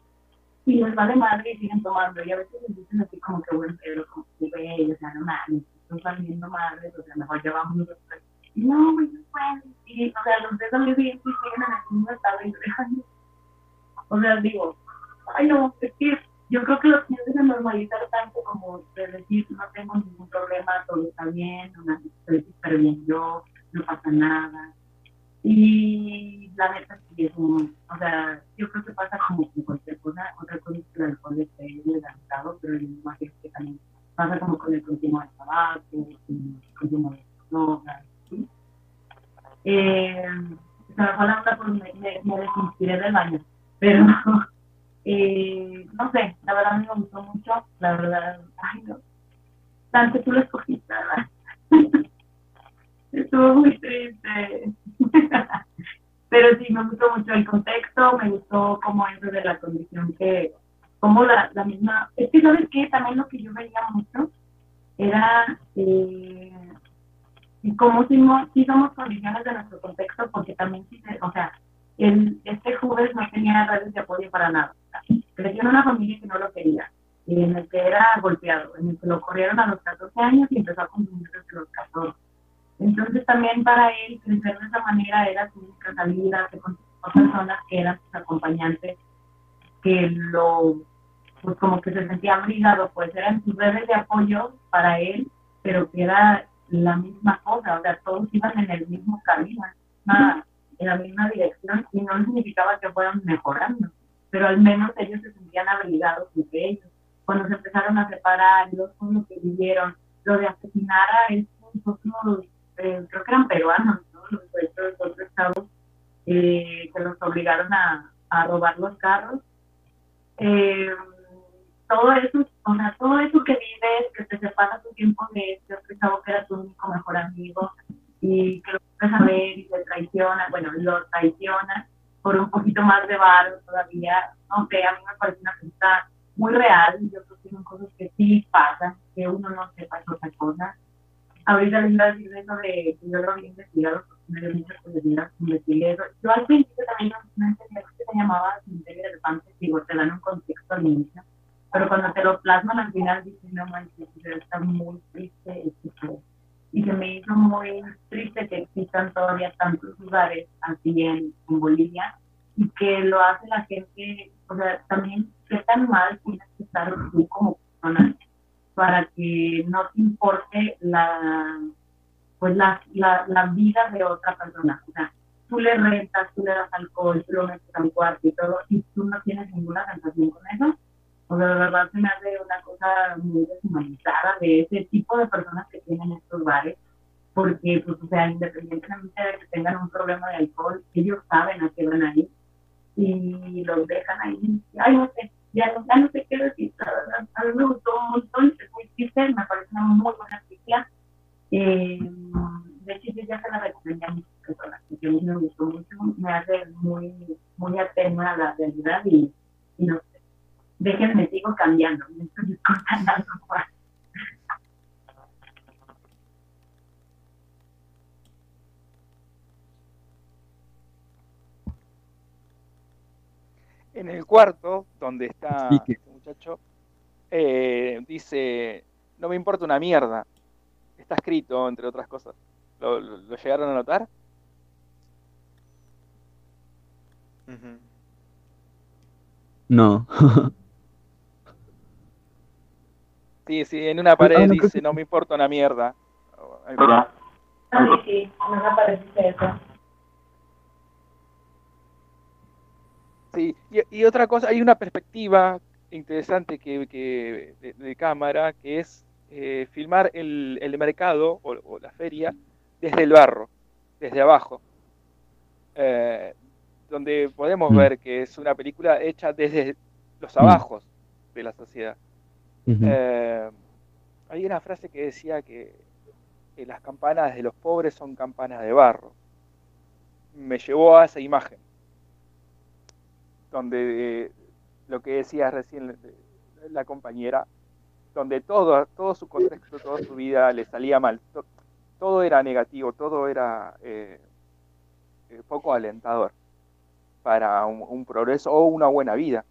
y les vale madre y siguen tomando. Y a veces les dicen así como que, bueno, pero como que, güey, o sea, no mames, están saliendo madres, o sea, mejor llevamos nosotros. Y no, güey, no pueden. Y, o sea, los ves a mí bien y siguen en el mismo estado y. O sea, digo, ay, no, es que yo creo que los tienden a normalizar tanto como de decir, no tengo ningún problema, todo está bien, no estoy súper bien yo, no pasa nada. Y la neta sí es un, o sea, yo creo que pasa como con cualquier cosa, otra cosa es que el alcohol esté legalizado, pero yo imagino que también pasa como con el consumo de tabaco, el consumo de drogas, ¿sí? Eh, se me fue la onda porque me, me, me desinspiré del baño, pero eh, no sé, la verdad me gustó mucho, la verdad, ay no, tanto tú lo escogiste, ¿verdad? (laughs) Estuvo muy triste. (laughs) Pero sí, me gustó mucho el contexto, me gustó como eso de la condición que, como la, la misma, es que sabes qué, también lo que yo veía mucho era eh, cómo si, no, somos condiciones de nuestro contexto, porque también, sí o sea, el, este Juves no tenía redes de apoyo para nada. Creció en una familia que no lo quería, en el que era golpeado, en el que lo corrieron a los 14 años y empezó a consumir desde los 14. Entonces también para él crecer de esa manera era su única salida, se consiguió personas que eran sus acompañantes, que lo pues como que se sentía obligado, pues eran sus redes de apoyo para él, pero que era la misma cosa, o sea, todos iban en el mismo camino, en la misma dirección y no significaba que fueran mejorando, pero al menos ellos se sentían obligados entre ellos. Cuando se empezaron a separar, los con lo que vivieron, lo de asesinar a estos otros, eh, creo que eran peruanos, ¿no? los de otros estados, eh, que los obligaron a, a robar los carros. Eh, todo eso, o sea, todo eso que vives, que te separa tu tiempo de este otro que era tu único mejor amigo y que lo puedes saber y te traiciona, bueno, lo traiciona por un poquito más de barro todavía, aunque a mí me parece una cosa muy real, yo creo que son cosas que sí pasan, que uno no sepa es otra cosa. Ahorita les iba a decir eso de que yo lo había investigado, porque me dio mucha curiosidad, investigué eso. Yo al principio también no entendía que se llamaba Cementerio de Elefantes, digo, te dan un contexto al inicio pero cuando te lo plasman al final dices, no manches, está muy triste y se me hizo muy triste que existan todavía tantos lugares así en, Bolivia y que lo hace la gente, o sea, también qué tan mal tienes que estar tú como persona para que no te importe la pues la, la, la vida de otra persona, o sea, tú le rentas, tú le das alcohol, tú lo metes al cuarto y todo, y tú no tienes ninguna sensación con eso, o sea, de verdad se me hace una cosa muy deshumanizada de ese tipo de personas que tienen estos bares, porque, pues, o sea, independientemente de que tengan un problema de alcohol, ellos saben a qué van a ir y los dejan ahí. Ay, no sé, ya no, ya no sé qué decir, la verdad. A mí me gustó un montón, es muy triste, me parece una muy buena película. Eh, de hecho, yo ya se la recomendé a muchas personas, porque a mí me gustó mucho, me hace muy, muy atenua a la realidad y, y no déjenme, sigo cambiando, me estoy En el cuarto, donde está este muchacho, eh, dice, no me importa una mierda. Está escrito, entre otras cosas. ¿Lo, llegaron a notar? No. (laughs) Sí, sí, en una pared dice, no me importa una mierda. sí, no me parece eso. Sí, y, otra cosa, hay una perspectiva interesante que, que de, cámara, que es eh, filmar el, el mercado o, la feria desde el barro, desde abajo, eh, donde podemos mm. ver que es una película hecha desde los abajos de la sociedad. Eh, hay una frase que decía que, las campanas de los pobres son campanas de barro. Me llevó a esa imagen, donde eh, lo que decía recién la compañera, donde todo, todo su contexto, toda su vida le salía mal, todo era negativo, todo era eh, poco alentador para un, progreso o una buena vida.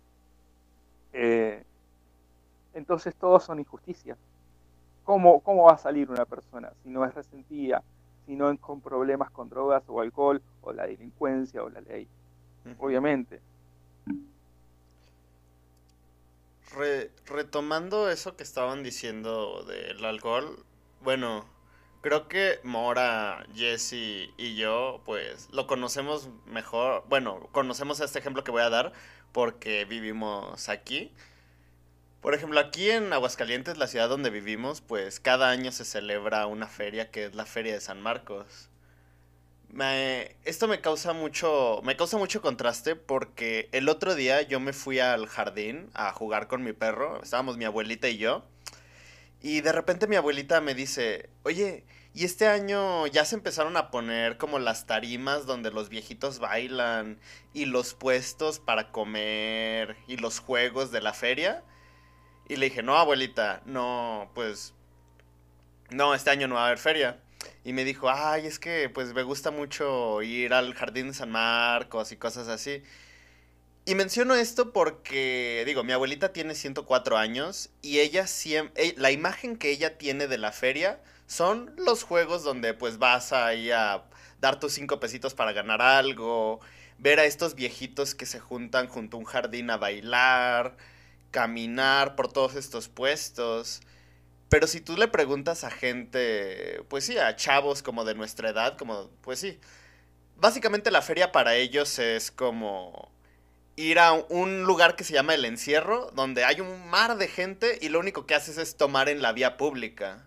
Entonces todos son injusticias. ¿Cómo, ¿Cómo va a salir una persona si no es resentida, si no es con problemas con drogas o alcohol o la delincuencia o la ley? Obviamente. retomando eso que estaban diciendo del alcohol, bueno, creo que Mora, Jesse y yo, pues lo conocemos mejor. Bueno, conocemos este ejemplo que voy a dar porque vivimos aquí. Por ejemplo, aquí en Aguascalientes, la ciudad donde vivimos, pues cada año se celebra una feria que es la Feria de San Marcos. Me, esto me causa mucho me causa mucho contraste porque el otro día yo me fui al jardín a jugar con mi perro, estábamos mi abuelita y yo, y de repente mi abuelita me dice, "Oye, y este año ya se empezaron a poner como las tarimas donde los viejitos bailan y los puestos para comer y los juegos de la feria." Y le dije, no, abuelita, no, pues, no, este año no va a haber feria. Y me dijo, ay, es que pues me gusta mucho ir al Jardín de San Marcos y cosas así. Y menciono esto porque, digo, mi abuelita tiene 104 años y ella siempre, la imagen que ella tiene de la feria son los juegos donde pues vas ahí a dar tus cinco pesitos para ganar algo, ver a estos viejitos que se juntan junto a un jardín a bailar, caminar por todos estos puestos. Pero si tú le preguntas a gente, pues sí, a chavos como de nuestra edad, como, pues sí, básicamente la feria para ellos es como ir a un lugar que se llama El Encierro, donde hay un mar de gente y lo único que haces es tomar en la vía pública.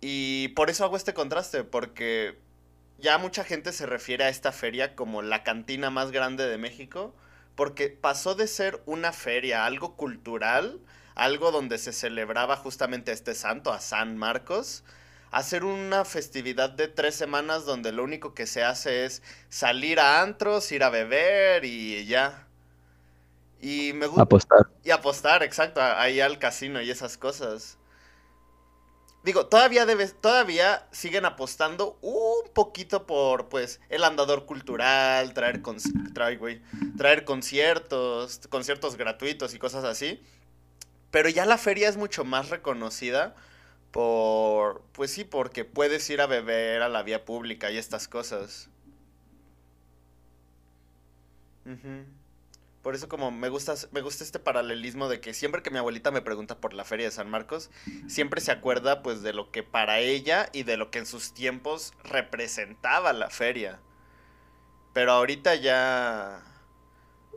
Y por eso hago este contraste, porque ya mucha gente se refiere a esta feria como la cantina más grande de México, porque pasó de ser una feria, algo cultural, algo donde se celebraba justamente este santo, a San Marcos, hacer una festividad de tres semanas donde lo único que se hace es salir a antros, ir a beber y ya. Y me gusta. Apostar. Y apostar, exacto, ahí al casino y esas cosas. Digo, todavía debes, todavía siguen apostando un poquito por pues el andador cultural, traer, traer, traer conciertos, conciertos gratuitos y cosas así. Pero ya la feria es mucho más reconocida por, pues sí, porque puedes ir a beber a la vía pública y estas cosas. Por eso como me gusta, me gusta este paralelismo de que siempre que mi abuelita me pregunta por la feria de San Marcos, siempre se acuerda pues de lo que para ella y de lo que en sus tiempos representaba la feria. Pero ahorita ya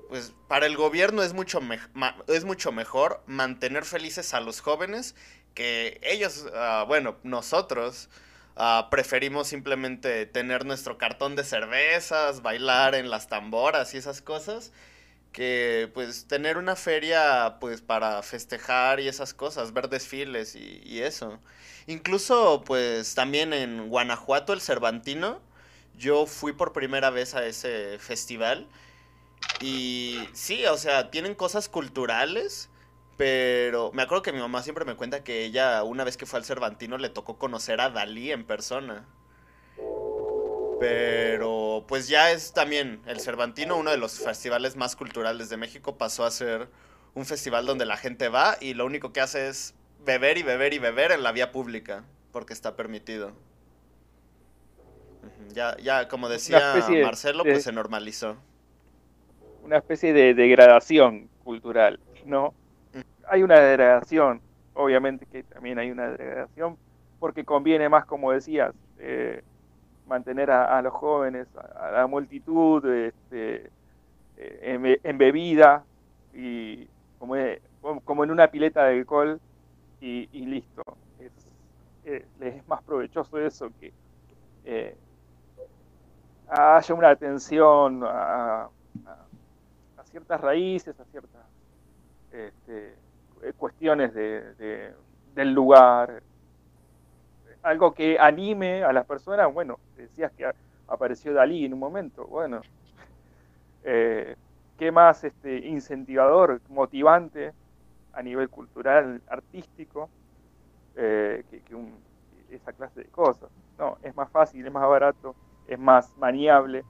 pues para el gobierno es mucho, es mucho mejor mantener felices a los jóvenes que ellos, ah, bueno, nosotros ah, preferimos simplemente tener nuestro cartón de cervezas, bailar en las tamboras y esas cosas, que pues tener una feria pues para festejar y esas cosas, ver desfiles y, y eso. Incluso pues también en Guanajuato, el Cervantino, yo fui por primera vez a ese festival. Y sí, o sea, tienen cosas culturales, pero me acuerdo que mi mamá siempre me cuenta que ella, una vez que fue al Cervantino, le tocó conocer a Dalí en persona. Pero pues ya es también el Cervantino, uno de los festivales más culturales de México, pasó a ser un festival donde la gente va y lo único que hace es beber y beber y beber en la vía pública, porque está permitido. Ya, ya como decía Marcelo, pues se normalizó. Una especie de degradación cultural, ¿no? hay una degradación, obviamente que también hay una degradación, porque conviene más, como decías, eh, mantener a, los jóvenes, a, la multitud este, eh, en, bebida y como, como, en una pileta de alcohol y, listo. Es, eh, les es más provechoso eso que haya una atención a, a, ciertas raíces, a ciertas este, eh, cuestiones de, del lugar, algo que anime a las personas, bueno, decías que apareció Dalí en un momento, bueno, eh, ¿qué más este, incentivador, motivante a nivel cultural, artístico, eh, que, esa clase de cosas? No, es más fácil, es más barato, es más maniable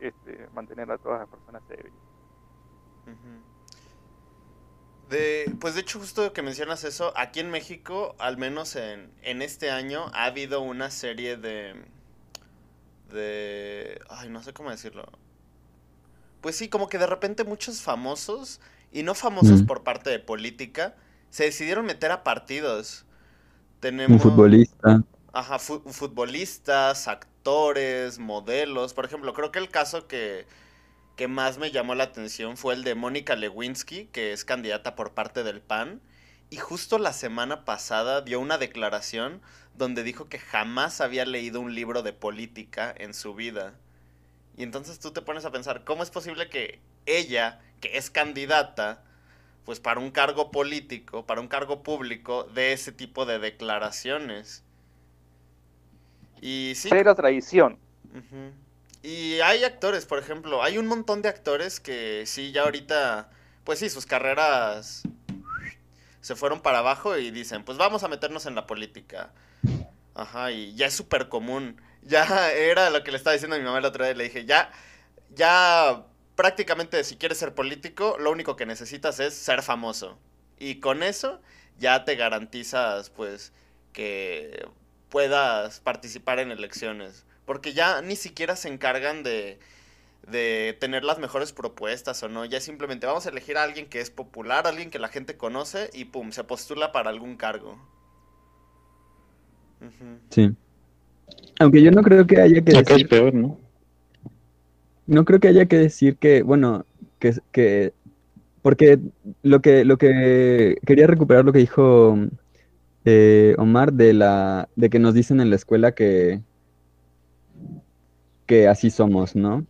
este, mantener a todas las personas ebrias pues de hecho, justo que mencionas eso, aquí en México, al menos en, en este año, ha habido una serie de. de. Ay, no sé cómo decirlo. Pues sí, como que de repente muchos famosos, y no famosos por parte de política, se decidieron meter a partidos. Tenemos. Un futbolista. Ajá, futbolistas, actores, modelos. Por ejemplo, creo que el caso que que más me llamó la atención fue el de Mónica Lewinsky, que es candidata por parte del PAN. Y justo la semana pasada dio una declaración donde dijo que jamás había leído un libro de política en su vida. Y entonces tú te pones a pensar, ¿cómo es posible que ella, que es candidata, pues para un cargo político, para un cargo público, dé ese tipo de declaraciones? Y sí. Cero traición. Y hay actores, por ejemplo, hay un montón de actores que sí, ya ahorita, pues sí, sus carreras se fueron para abajo y dicen, pues vamos a meternos en la política. Ajá, y ya es súper común. (laughs) Ya era lo que le estaba diciendo a mi mamá el otro día, le dije, ya, ya prácticamente si quieres ser político, lo único que necesitas es ser famoso. Y con eso ya te garantizas, pues, que puedas participar en elecciones. Porque ya ni siquiera se encargan de, de tener las mejores propuestas o no. Ya simplemente vamos a elegir a alguien que es popular, alguien que la gente conoce y pum, se postula para algún cargo. Sí. Aunque yo no creo que haya que decir... es peor, ¿no? No creo que haya que decir que, bueno, que, que porque lo que, lo que quería recuperar lo que dijo eh, Omar de la de que nos dicen en la escuela que, que así somos, ¿no?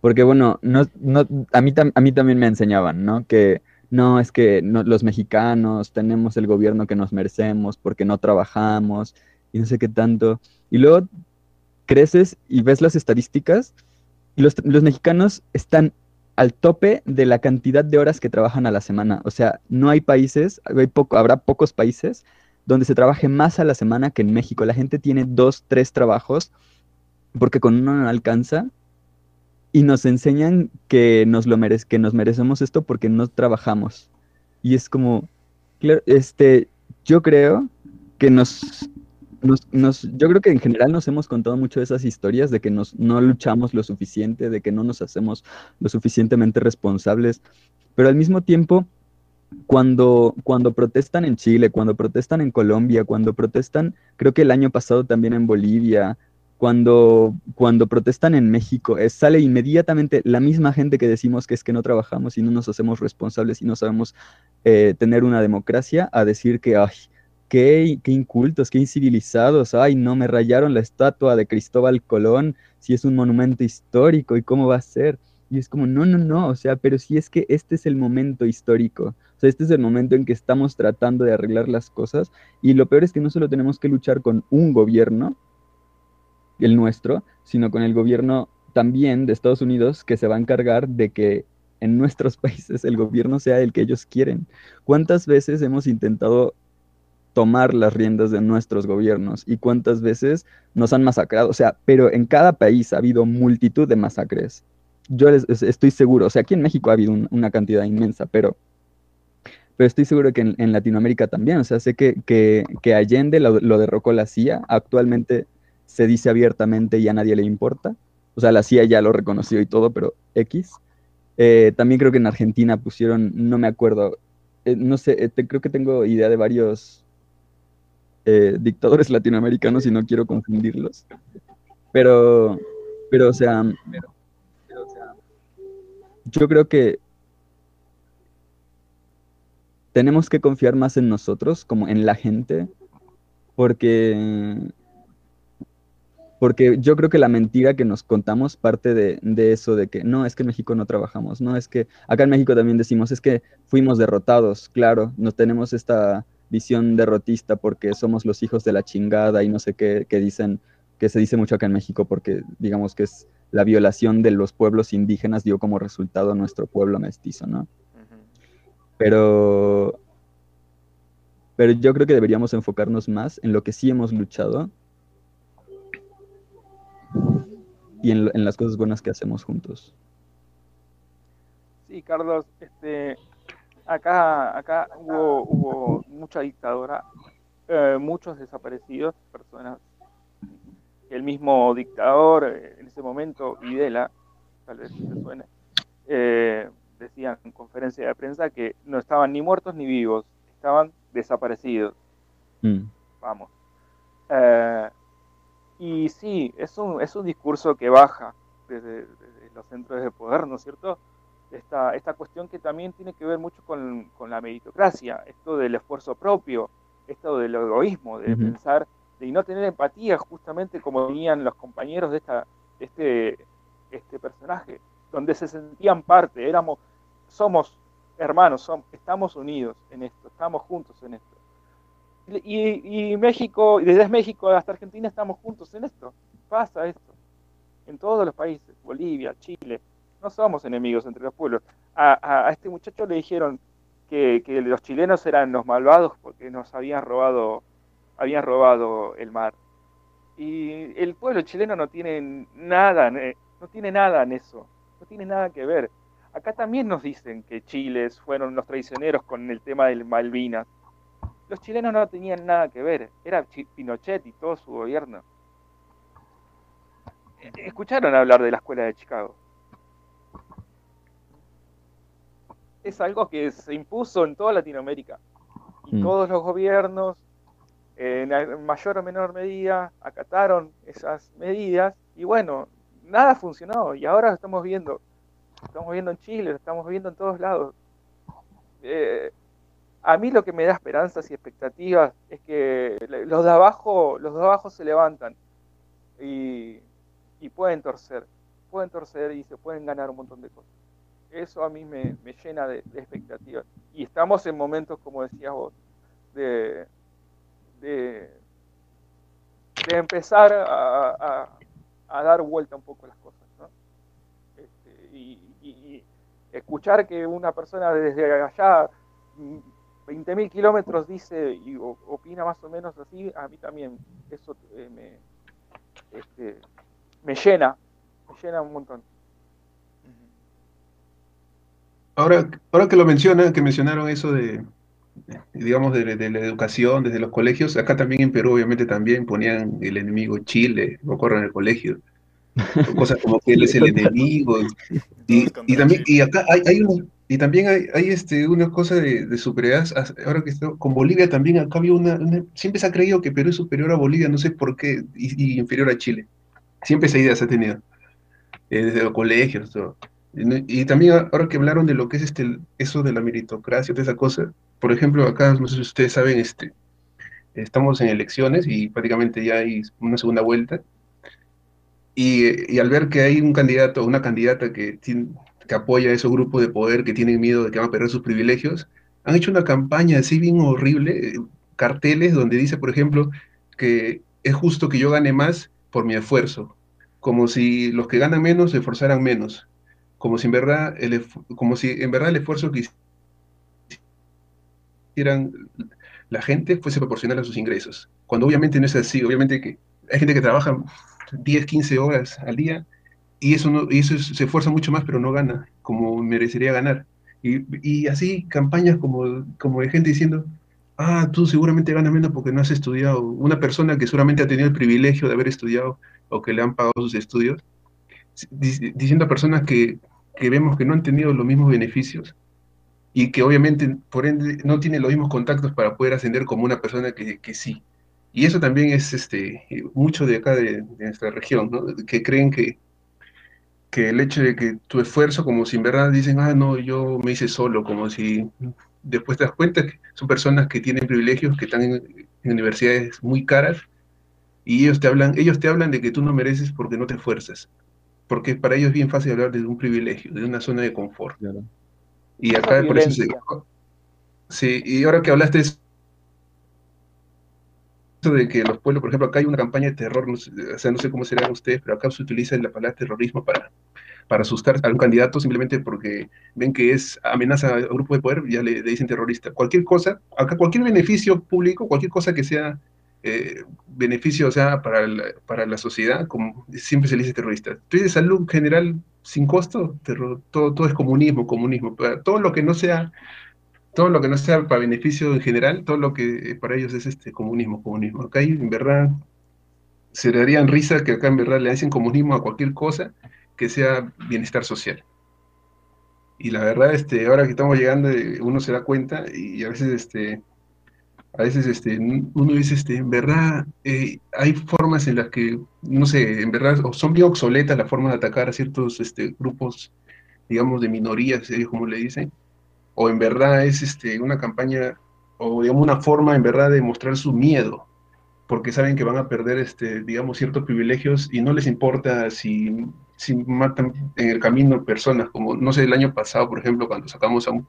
Porque bueno, no, no, a, mí, a mí también me enseñaban, ¿no? Que no, es que los mexicanos tenemos el gobierno que nos merecemos porque no trabajamos y no sé qué tanto. Y luego creces y ves las estadísticas y los, los mexicanos están al tope de la cantidad de horas que trabajan a la semana. O sea, no hay países, hay poco, habrá pocos países donde se trabaje más a la semana que en México. La gente tiene dos, tres trabajos porque con uno no alcanza y nos enseñan que nos lo que nos merecemos esto porque no trabajamos. Y es como, claro, este, yo creo que nos, nos, yo creo que en general nos hemos contado mucho de esas historias de que nos, no luchamos lo suficiente, de que no nos hacemos lo suficientemente responsables, pero al mismo tiempo, cuando, cuando protestan en Chile, cuando protestan en Colombia, cuando protestan, creo que el año pasado también en Bolivia, cuando, cuando protestan en México, sale inmediatamente la misma gente que decimos que es que no trabajamos y no nos hacemos responsables y no sabemos eh, tener una democracia, a decir que, ay, qué, qué incultos, qué incivilizados, ay, no, me rayaron la estatua de Cristóbal Colón, si es un monumento histórico y cómo va a ser. Y es como, no, no, no, o sea, pero si es que este es el momento histórico, o sea, este es el momento en que estamos tratando de arreglar las cosas y lo peor es que no solo tenemos que luchar con un gobierno, el nuestro, sino con el gobierno también de Estados Unidos que se va a encargar de que en nuestros (laughs) países el gobierno sea el que ellos quieren. ¿Cuántas veces hemos intentado tomar las riendas de nuestros gobiernos y cuántas veces nos han masacrado? O sea, pero en cada país ha habido multitud de masacres. Yo estoy seguro, o sea, aquí en México ha habido una cantidad inmensa, pero, pero estoy seguro que en, Latinoamérica también. O sea, sé que, que, Allende lo, lo derrocó la CIA. Actualmente se dice abiertamente y a nadie le importa. O sea, la CIA ya lo reconoció y todo, pero X. Eh, también creo que en Argentina pusieron, no me acuerdo, eh, no sé, eh, creo que tengo idea de varios dictadores (laughs) latinoamericanos y no quiero confundirlos. Pero, pero, o sea, yo creo que tenemos que confiar más en nosotros, como en la gente, porque porque yo creo que la mentira que nos contamos parte de, eso, de que no, es que en México no trabajamos, no, es que acá en México también decimos, es que fuimos derrotados, claro, no tenemos esta visión derrotista porque somos los hijos de la chingada y no sé qué, que dicen, que se dice mucho acá en México porque digamos que es la violación de los pueblos indígenas dio como resultado nuestro pueblo mestizo, ¿no? Pero, pero yo creo que deberíamos enfocarnos más en lo que sí hemos luchado y en, las cosas buenas que hacemos juntos. Sí, Carlos, este, acá, acá hubo, hubo mucha dictadura, eh, muchos desaparecidos, personas. El mismo dictador, eh, en ese momento, Videla, tal vez se suene, eh, decían en conferencia de prensa que no estaban ni muertos ni vivos, estaban desaparecidos. Mm. Vamos. Y sí, es un, es un discurso que baja desde, los centros de poder, ¿no es cierto? Esta, esta cuestión que también tiene que ver mucho con, la meritocracia, esto del esfuerzo propio, esto del egoísmo, de pensar, de no tener empatía, justamente como tenían los compañeros de, esta, este, este personaje, donde se sentían parte, éramos, somos hermanos, somos, estamos unidos en esto, estamos juntos en esto. Y, México, y desde México hasta Argentina estamos juntos en esto. Pasa esto. En todos los países, Bolivia, Chile, no somos enemigos entre los pueblos. A, este muchacho le dijeron que, los chilenos eran los malvados porque nos habían robado, habían robado el mar. Y el pueblo chileno no tiene nada, no tiene nada en eso, no tiene nada que ver. Acá también nos dicen que Chiles fueron los traicioneros con el tema del Malvinas los chilenos no tenían nada que ver, era Pinochet y todo su gobierno. E-, escucharon hablar de la escuela de Chicago. Es algo que se impuso en toda Latinoamérica. Y mm. todos los gobiernos, en mayor o menor medida, acataron esas medidas. Y bueno, nada funcionó. Y ahora lo estamos viendo. Lo estamos viendo en Chile, lo estamos viendo en todos lados. Eh, a mí lo que me da esperanzas y expectativas es que los de abajo, los de abajo se levantan y, y pueden torcer, pueden torcer y se pueden ganar un montón de cosas. Eso a mí me, me llena de, expectativas. Y estamos en momentos, como decías vos, de, de, de empezar a, a, a, dar vuelta un poco las cosas. ¿no? Este, y, y, y, escuchar que una persona desde allá, 20.000 kilómetros, dice y opina más o menos así, a mí también. Eso eh, me, este, me llena, me llena un montón. Ahora, ahora que lo menciona, que mencionaron eso de, digamos, de, de, la educación, desde los colegios, acá también en Perú obviamente también ponían el enemigo Chile, me acuerdo en el colegio, (laughs) cosas como que él es el enemigo, y, y también, y acá hay, hay un, y también hay, hay este, una cosa de, de superioridad, ahora que estoy con Bolivia también acá había una, una, siempre se ha creído que Perú es superior a Bolivia, no sé por qué, y, y inferior a Chile, siempre esa idea se ha tenido, eh, desde los colegios, todo. Y, y también ahora que hablaron de lo que es este, eso de la meritocracia, de esa cosa, por ejemplo, acá, no sé si ustedes saben, este, estamos en elecciones y prácticamente ya hay una segunda vuelta. Y, y al ver que hay un candidato una candidata que, tiene, que apoya a esos grupos de poder que tienen miedo de que van a perder sus privilegios, han hecho una campaña así bien horrible, carteles donde dice, por ejemplo, que es justo que yo gane más por mi esfuerzo, como si los que ganan menos se esforzaran menos, como si en verdad el, como si en verdad el esfuerzo que hicieran la gente fuese proporcional a sus ingresos. Cuando obviamente no es así, obviamente que hay gente que trabaja 10, 15 horas al día y eso, no, y eso es, se esfuerza mucho más, pero no gana como merecería ganar. Y, y, así campañas como, como de gente diciendo, ah, tú seguramente ganas menos porque no has estudiado. Una persona que seguramente ha tenido el privilegio de haber estudiado o que le han pagado sus estudios, diciendo a personas que, que vemos que no han tenido los mismos beneficios y que obviamente, por ende, no tiene los mismos contactos para poder ascender como una persona que, que sí. Y eso también es este, mucho de acá de, de nuestra región, ¿no? que creen que, que el hecho de que tu esfuerzo, como si en verdad dicen, ah, no, yo me hice solo, como si después te das cuenta que son personas que tienen privilegios, que están en, en universidades muy caras, y ellos te hablan, ellos te hablan de que tú no mereces porque no te esfuerzas, porque para ellos es bien fácil hablar de un privilegio, de una zona de confort. Claro. Y acá por eso se... Sí, y ahora que hablaste de de que los pueblos, por ejemplo, acá hay una campaña de terror, o sea, no sé cómo serán ustedes, pero acá se utiliza la palabra terrorismo para, para asustar a un candidato simplemente porque ven que es amenaza al grupo de poder, ya le, dicen terrorista. Cualquier cosa, acá cualquier beneficio público, cualquier cosa que sea eh, beneficio, o sea, para la, para la sociedad, siempre se le dice terrorista. Entonces, salud general sin costo, terror, todo, todo es comunismo, comunismo. Todo lo que no sea todo lo que no sea para beneficio en general, todo lo que para ellos es este comunismo, comunismo. Acá en verdad, se darían risa que acá en verdad le hacen comunismo a cualquier cosa que sea bienestar social. Y la verdad, este, ahora que estamos llegando, uno se da cuenta y a veces, este, a veces, este, uno dice, este, en verdad, eh, hay formas en las que, no sé, en verdad, son bien obsoletas las formas de atacar a ciertos este, grupos, digamos, de minorías, como le dicen, o en verdad es este, una campaña o digamos una forma en verdad de mostrar su miedo, porque saben que van a perder este, digamos ciertos privilegios y no les importa si, si matan en el camino personas, como no sé, el año pasado, por ejemplo, cuando sacamos a un,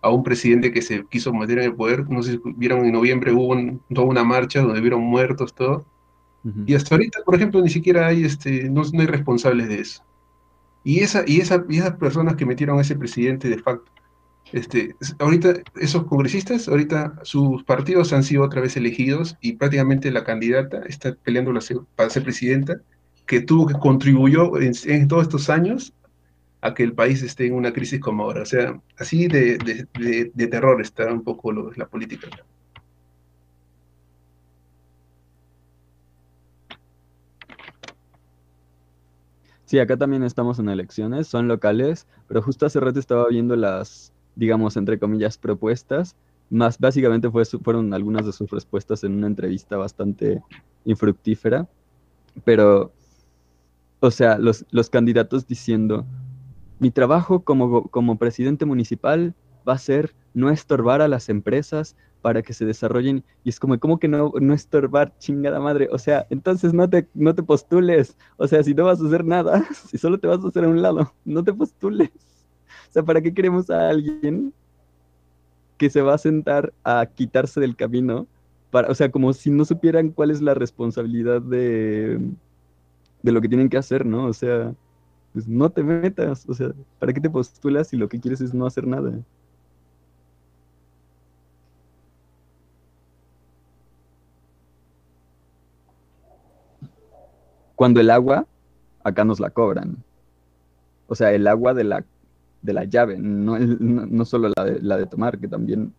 a un presidente que se quiso meter en el poder, no sé si vieron en noviembre hubo un, toda una marcha donde vieron muertos, todo, uh -huh. y hasta ahorita, por ejemplo, ni siquiera hay, este, no, no hay responsables de eso. Y, esa, y, esa, y esas personas que metieron a ese presidente de facto, este, ahorita esos congresistas, ahorita sus partidos han sido otra vez elegidos y prácticamente la candidata está peleando para ser presidenta, que tuvo que contribuyó en, todos estos años a que el país esté en una crisis como ahora. O sea, así de, de, terror está un poco la política. Sí, acá también estamos en elecciones, son locales, pero justo hace rato estaba viendo las digamos, entre comillas, propuestas. Más básicamente fue, fueron algunas de sus respuestas en una entrevista bastante infructífera. Pero, o sea, los, los candidatos diciendo, mi trabajo como, como presidente municipal va a ser no estorbar a las empresas para que se desarrollen. Y es como, ¿cómo que no, no estorbar, chingada madre? O sea, entonces no te, no te postules. O sea, si no vas a hacer nada, (laughs) si solo te vas a hacer a un lado, no te postules. (laughs) O sea, ¿para qué queremos a alguien que se va a sentar a quitarse del camino? Para, o sea, como si no supieran cuál es la responsabilidad de, de lo que tienen que hacer, ¿no? O sea, pues no te metas. O sea, ¿para qué te postulas si lo que quieres es no hacer nada? Cuando el agua, acá nos la cobran. O sea, el agua de la, de la llave, no, no, no solo la de, la de tomar, que también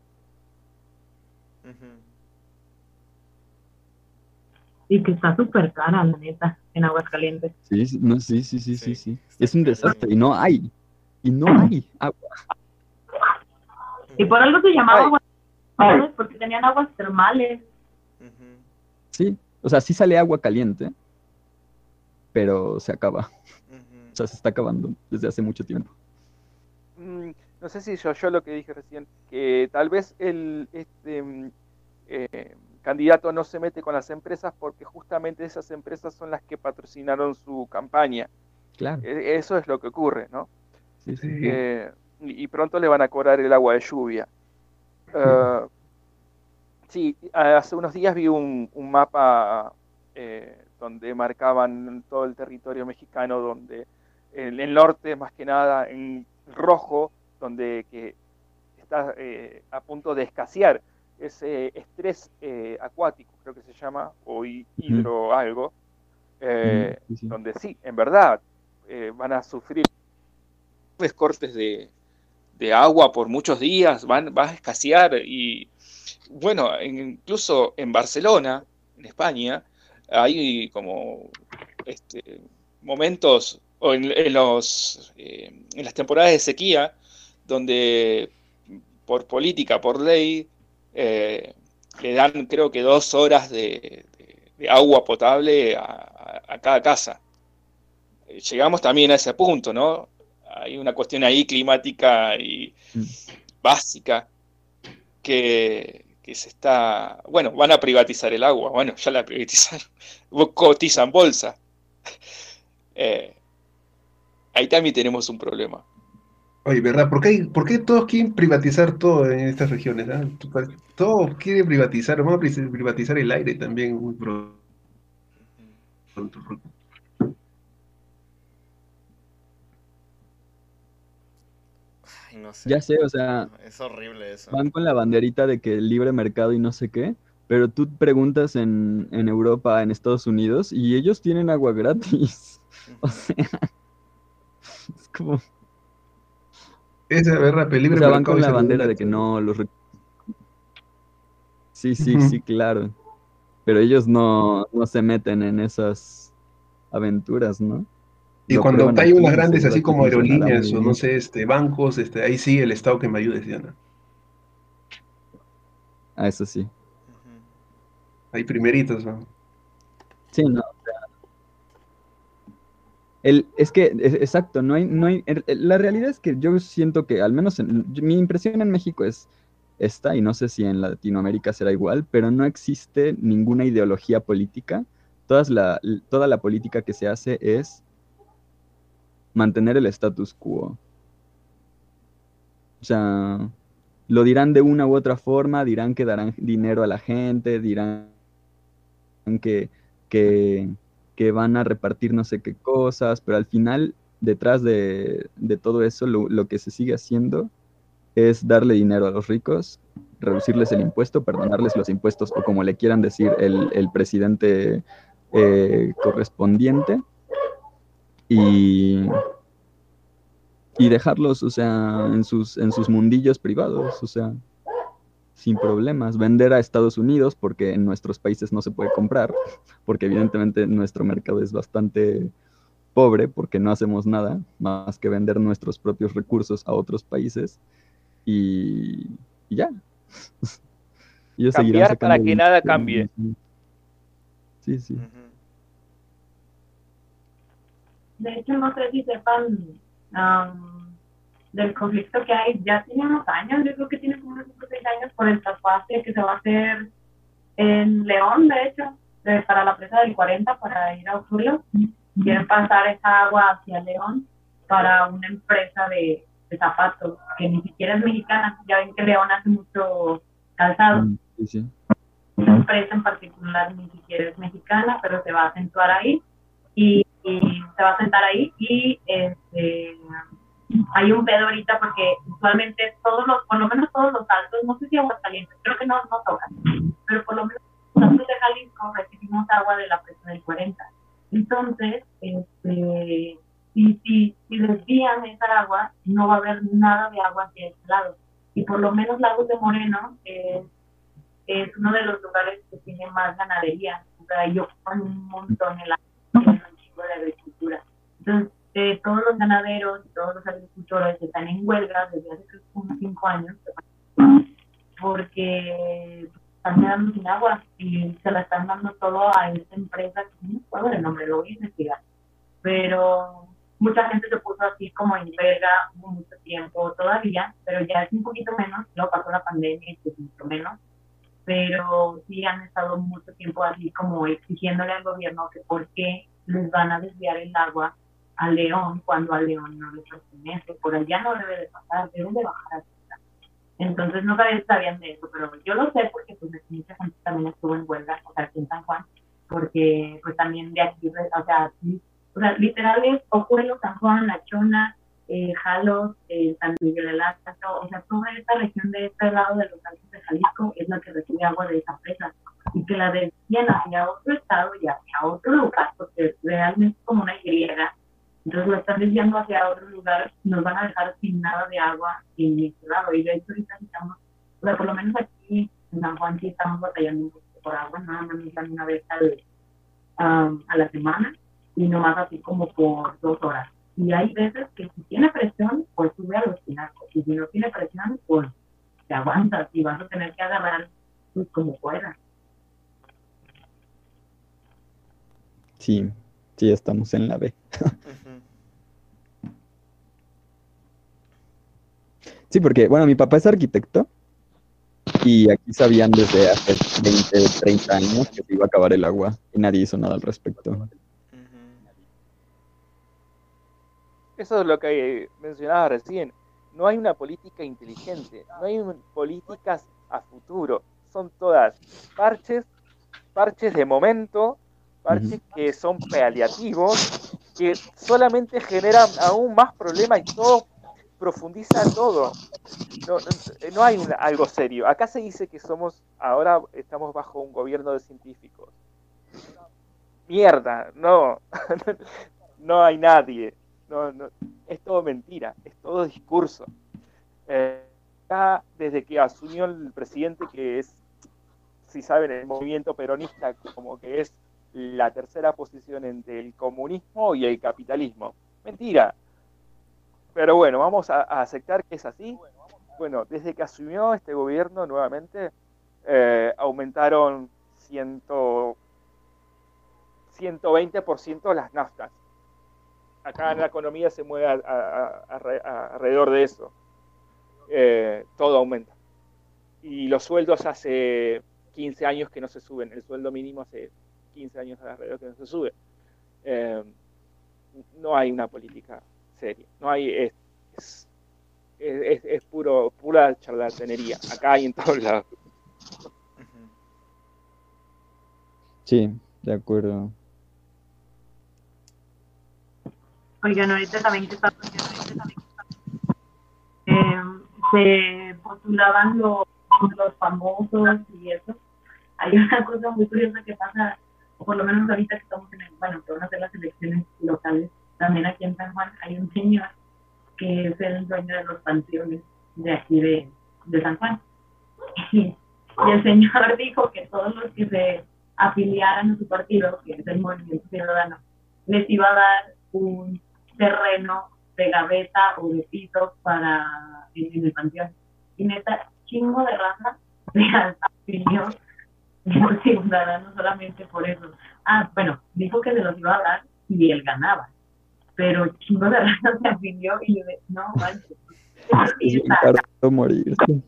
Y que está súper cara, la neta, en Aguascalientes. Sí, sí, no, sí, sí, sí, sí, sí. Es un desastre y no hay. Y no hay agua. Y por algo se llamaba Ay. aguas termales, porque tenían aguas termales. Sí, o sea, sí sale agua caliente, pero se acaba. O sea, se está acabando desde hace mucho tiempo. Mm, no sé si yo, yo lo que dije recién, que tal vez el este, mm, eh, candidato no se mete con las empresas porque justamente esas empresas son las que patrocinaron su campaña. Claro. E- Eso es lo que ocurre, ¿no? Sí, sí. Eh, y y pronto le van a cobrar el agua de lluvia. Eh, sí, hace unos días vi un, un mapa eh, donde marcaban todo el territorio mexicano, donde en el norte más que nada en rojo, donde que está eh, a punto de escasear ese estrés eh, acuático, creo que se llama, o hi- hidro algo, eh, sí. donde sí, en verdad, van a sufrir cortes de, de agua por muchos días, van, va a escasear y bueno, en- incluso en Barcelona, en España, hay como este, momentos, o en, en los, eh, en las temporadas de sequía, donde por política, por ley, eh, le dan creo que dos horas de, de- de agua potable a, a- a cada casa. Llegamos también a ese punto, ¿no? Hay una cuestión ahí climática y Mm. básica que, que se está, bueno, van a privatizar el agua, bueno, ya la privatizaron, (laughs) cotizan bolsa. (laughs) Eh, ahí también tenemos un problema. Oye, ¿verdad? ¿Por qué, hay- por qué todos quieren privatizar todo en estas regiones? ah? Todos quieren privatizar, vamos a pri- privatizar el aire también muy pronto. Ay, no sé. Ya sé, o sea, Es horrible eso. van con la banderita de que libre mercado y no sé qué, pero tú preguntas en, en Europa, en Estados Unidos, y ellos tienen agua gratis. (laughs) O sea, como, o Esa, ¿verdad? Libre sea, van con la bandera de que no los... Sí, sí, sí, claro. Pero ellos no, no se meten en esas aventuras, ¿no? Y Lo cuando hay unas grandes, así como aerolíneas o no sé, este, bancos, este, ahí sí, el Estado que me ayude, ¿sí o no? Ah, eso sí. Ahí primeritos, ¿no? Sí, no. Es que, es- exacto, no hay, no hay, la realidad es que yo siento que, al menos en- mi impresión en México es esta, y no sé si en Latinoamérica será igual, pero no existe ninguna ideología política. La, toda la política que se hace es mantener el status quo. O sea, lo dirán de una u otra forma, dirán que darán dinero a la gente, dirán que, que, que van a repartir no sé qué cosas, pero al final, detrás de, todo eso, lo, que se sigue haciendo es darle dinero a los ricos, reducirles el impuesto, perdonarles los impuestos, o como le quieran decir el, el presidente eh, correspondiente, y, y dejarlos, o sea, en sus, en sus mundillos privados, o sea, sin problemas. Vender a Estados Unidos porque en nuestros países no se puede comprar, porque evidentemente nuestro mercado es bastante pobre porque no hacemos nada más que vender nuestros propios recursos a otros países. y, y ya. (laughs) Ellos Cambiar para que nada cambie. Sí, sí. De hecho, no sé si sepan del conflicto que hay. Ya tiene unos años, yo creo que tiene como unos 5 o 6 años por el trasvase que se va a hacer en León, de hecho, de- para la presa del 40, para ir a Usurio. Quieren pasar esa agua hacia León para una empresa de, de zapatos, que ni siquiera es mexicana. Ya ven que León hace mucho calzado Mm, Sí, sí. esa empresa en particular ni siquiera es mexicana, pero se va a acentuar ahí y, y se va a sentar ahí y este, hay un pedo ahorita porque usualmente todos los, por lo menos todos los altos, no sé si Aguascalientes, creo que no, no tocan, pero por lo menos los altos de Jalisco recibimos agua de la presa del 40. Entonces, este, si, si, si desvían esa agua, no va a haber nada de agua hacia este lado. Y por lo menos Lagos de Moreno es es uno de los lugares que tiene más ganadería. O sea, ocupan un montón el agua, un chingo de agricultura. Entonces, eh, todos los ganaderos y todos los agricultores están en huelga desde hace creo que unos cinco años porque están quedando sin agua y se la están dando todo a esta empresa que no me acuerdo el nombre, lo voy a investigar. Pero mucha gente se puso así como en hubo mucho tiempo todavía, pero ya es un poquito menos, luego pasó la pandemia y es mucho menos pero sí han estado mucho tiempo así como exigiéndole al gobierno que por qué les van a desviar el agua a León cuando a León no les pertenece, por allá no debe de pasar, deben de bajar a. Entonces no sabían, de eso, pero yo lo sé porque pues mucha gente también estuvo en huelga, o sea, aquí en San Juan, porque pues también de aquí, o sea, aquí, o sea, literal es Ojuelo, San Juan, La Chona, eh, Jalos, eh, San Miguel de Laza, o sea, toda esta región de este lado de los Altos de Jalisco es la que recibe agua de esa presa y que la desvían hacia otro estado y hacia otro lugar, porque realmente es como una griega, entonces lo están desviando hacia otro lugar, nos van a dejar sin nada de agua en este lado, y de hecho ahorita estamos, o sea, por lo menos aquí en San Juan sí estamos batallando un por agua, nada más nos dan una vez al, um, a la semana, y nomás así como por dos horas. Y hay veces que si tiene presión, pues sube a los tinacos. Y si no tiene presión, pues te aguantas y vas a tener que agarrar pues, como puedas. Sí, sí, estamos en la B. Sí, porque, bueno, mi papá es arquitecto y aquí sabían desde hace 20, 30 años que se iba a acabar el agua y nadie hizo nada al respecto. Eso es lo que mencionaba recién. No hay una política inteligente, no hay políticas a futuro. Son todas parches, parches de momento, parches que son paliativos, que solamente generan aún más problemas y todo profundiza todo. No, no- no hay una- algo serio. Acá se dice que somos, ahora estamos bajo un gobierno de científicos. Mierda, no, (laughs) no hay nadie. No, no, es todo mentira, es todo discurso. Eh, acá, desde que asumió el presidente, que es, si saben, el movimiento peronista, como que es la tercera posición entre el comunismo y el capitalismo. Mentira. Pero bueno, vamos a, aceptar que es así. Bueno, desde que asumió este gobierno nuevamente, eh, aumentaron ciento, 120% las naftas acá en la economía se mueve a- alrededor de eso. Eh, todo aumenta. Y los sueldos hace 15 años que no se suben. El sueldo mínimo hace 15 años alrededor que no se sube. Eh, no hay una política seria. No hay. Es, es, es- es puro, pura charlatanería. Acá hay en todos lados. Sí, de acuerdo. Oigan, ahorita también que está eh, se postulaban los, los famosos y eso. Hay una cosa muy curiosa que pasa, por lo menos ahorita que estamos en el, bueno, hacer las elecciones locales, también aquí en San Juan hay un señor que es el dueño de los panteones de aquí de, San Juan. Y, el señor (laughs) dijo que todos los que se afiliaran a su partido, que es el Movimiento Ciudadano, les iba a dar un terreno de gaveta o de piso para en el panteón. y neta, chingo de raza (laughs) se afilió (laughs) por Ciudadanos solamente por eso. Ah, bueno, dijo que se los iba a dar y él ganaba, pero chingo de raza se afilió y yo de, no manches. (laughs) Es barato morirse.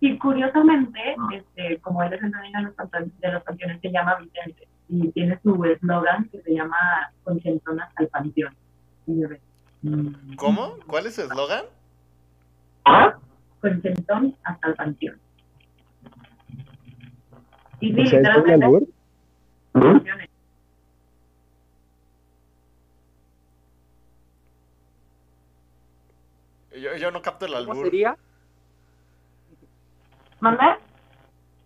Y curiosamente, este, como él es el dueño de los, de los campeones, se llama Vicente y tiene su eslogan que se llama Conchentonas al panteón. Mm, ¿Cómo? ¿Cuál es su eslogan? Conchentón hasta el panteón. Y sí, O sea, ¿es doble literalmente. Yo, yo no capto el ¿Cómo albur. sería? ¿Manda?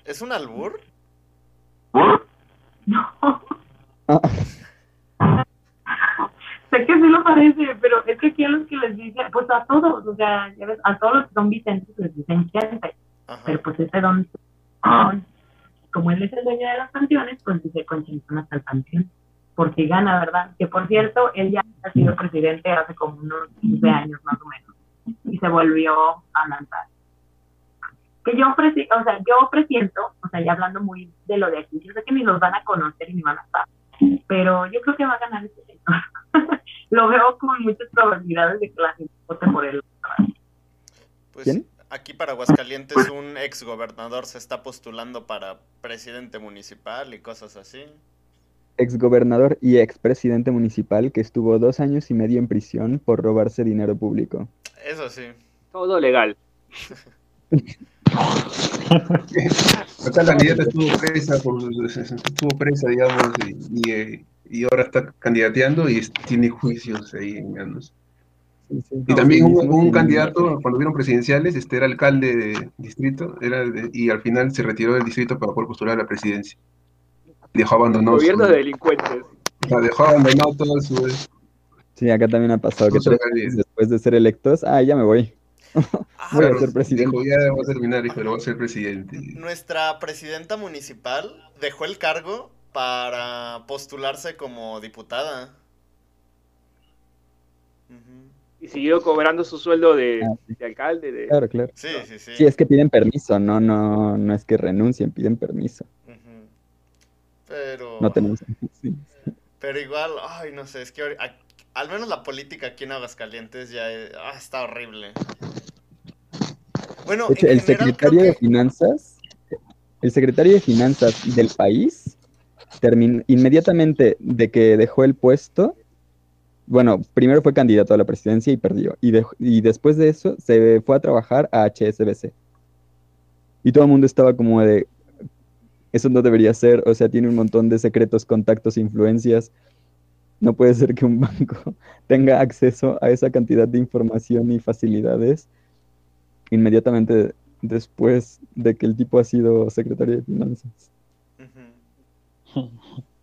¿Es un albur? No. Ah, (laughs) sé que sí lo parece, pero es que aquí a los que les dicen, pues a todos, o sea, ya ves, a todos los que son Vicentes les dicen Chente, Ajá. pero pues este don, (gasps) don, como él es el dueño de las canciones, pues dice Conchentón hasta el panteón, porque gana, ¿verdad? Que por cierto, él ya ha sido presidente hace como unos 15 años más o menos, y se volvió a lanzar. Que yo, presi- o sea, yo presiento, o sea, ya hablando muy de lo de aquí, yo sé que ni los van a conocer y ni van a estar, pero yo creo que va a ganar este señor. (laughs) lo veo con muchas probabilidades de que la gente vote por él. Pues ¿Quién? Aquí para Aguascalientes un ex gobernador se está postulando para presidente municipal y cosas así. Exgobernador y expresidente municipal que estuvo dos años y medio en prisión por robarse dinero público. Eso sí. Todo legal. (laughs) Acá la candidata estuvo presa, por, estuvo presa, digamos, y, y, eh, y ahora está candidateando y tiene juicios ahí en manos. Y también Sí, un, un candidato, cuando vieron presidenciales, este era alcalde de distrito, era de- y al final se retiró del distrito para poder postular a la presidencia. Dejó abandonado, su, Gobierno de delincuentes. o sea, dejó abandonado todo su... Sí, acá también ha pasado que tres después de ser electos, ah, ya me voy. (laughs) Ah, Voy a ser presidente. Dijo, ya va a terminar, pero a ser presidente. Nuestra presidenta municipal dejó el cargo para postularse como diputada. Ujú. Y siguió cobrando su sueldo de, Ah, sí. de alcalde. De... Claro, claro. Sí, sí, sí. Sí, es que piden permiso, no, no, no es que renuncien, piden permiso. Pero, No tenemos. sí. pero igual, ay, no sé, es que a- al menos la política aquí en Aguascalientes ya es- ah, está horrible. Bueno, De hecho, en el general secretario creo de. Finanzas, el secretario de Finanzas del país, termin- inmediatamente de que dejó el puesto, bueno, primero fue candidato a la presidencia y perdió, y, después de eso se fue a trabajar a HSBC. Y todo el mundo estaba como de, eso no debería ser, o sea, tiene un montón de secretos, contactos, influencias. No puede ser que un banco (laughs) tenga acceso a esa cantidad de información y facilidades inmediatamente después de que el tipo ha sido secretario de finanzas.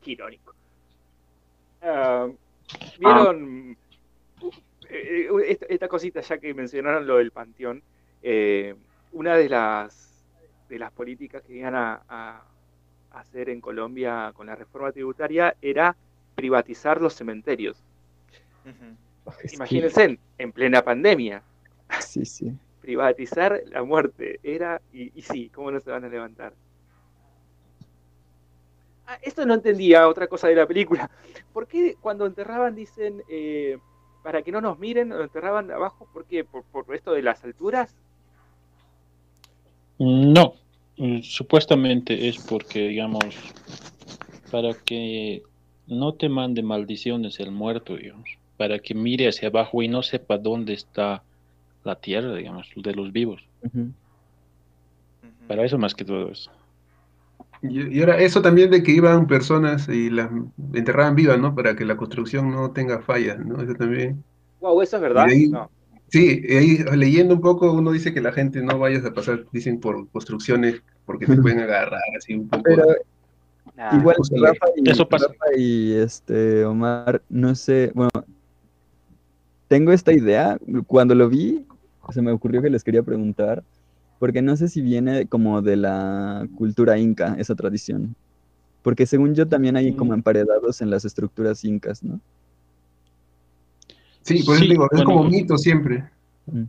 Qué (laughs) irónico. Ah, ¿Vieron eh, eh, esta, esta cosita ya que mencionaron lo del panteón? eh, una de las de las políticas que iban a, a hacer en Colombia con la reforma tributaria era privatizar los cementerios. Que- Imagínense, en, en plena pandemia, Sí, sí. privatizar la muerte era, y, y sí, ¿cómo no se van a levantar? Ah, esto no entendía otra cosa de la película. (laughs) ¿Por qué cuando enterraban dicen, eh, para que no nos miren, lo enterraban abajo? ¿Por qué? ¿Por, por esto de las alturas? No, mm, supuestamente es porque, digamos, para que no te mande maldiciones el muerto, digamos, para que mire hacia abajo y no sepa dónde está la tierra, digamos, de los vivos. Para eso más que todo eso. Y, y ahora eso también de que iban personas y las enterraban vivas, ¿no? Para que la construcción no tenga fallas, ¿no? Eso también. Wow, ¿eso es verdad? Y de ahí- No. Sí, y ahí leyendo un poco uno dice que la gente no vayas a pasar, dicen por construcciones, porque te pueden agarrar así un poco. Pero Nah. igual Rafa y, Eso pasa. Rafa y este Omar, no sé, bueno, tengo esta idea, cuando lo vi, se me ocurrió que les quería preguntar, porque no sé si viene como de la cultura inca, esa tradición. Porque según yo también hay como emparedados en las estructuras incas, ¿no? Sí, por eso Sí, digo, es bueno. como mito siempre. Mm.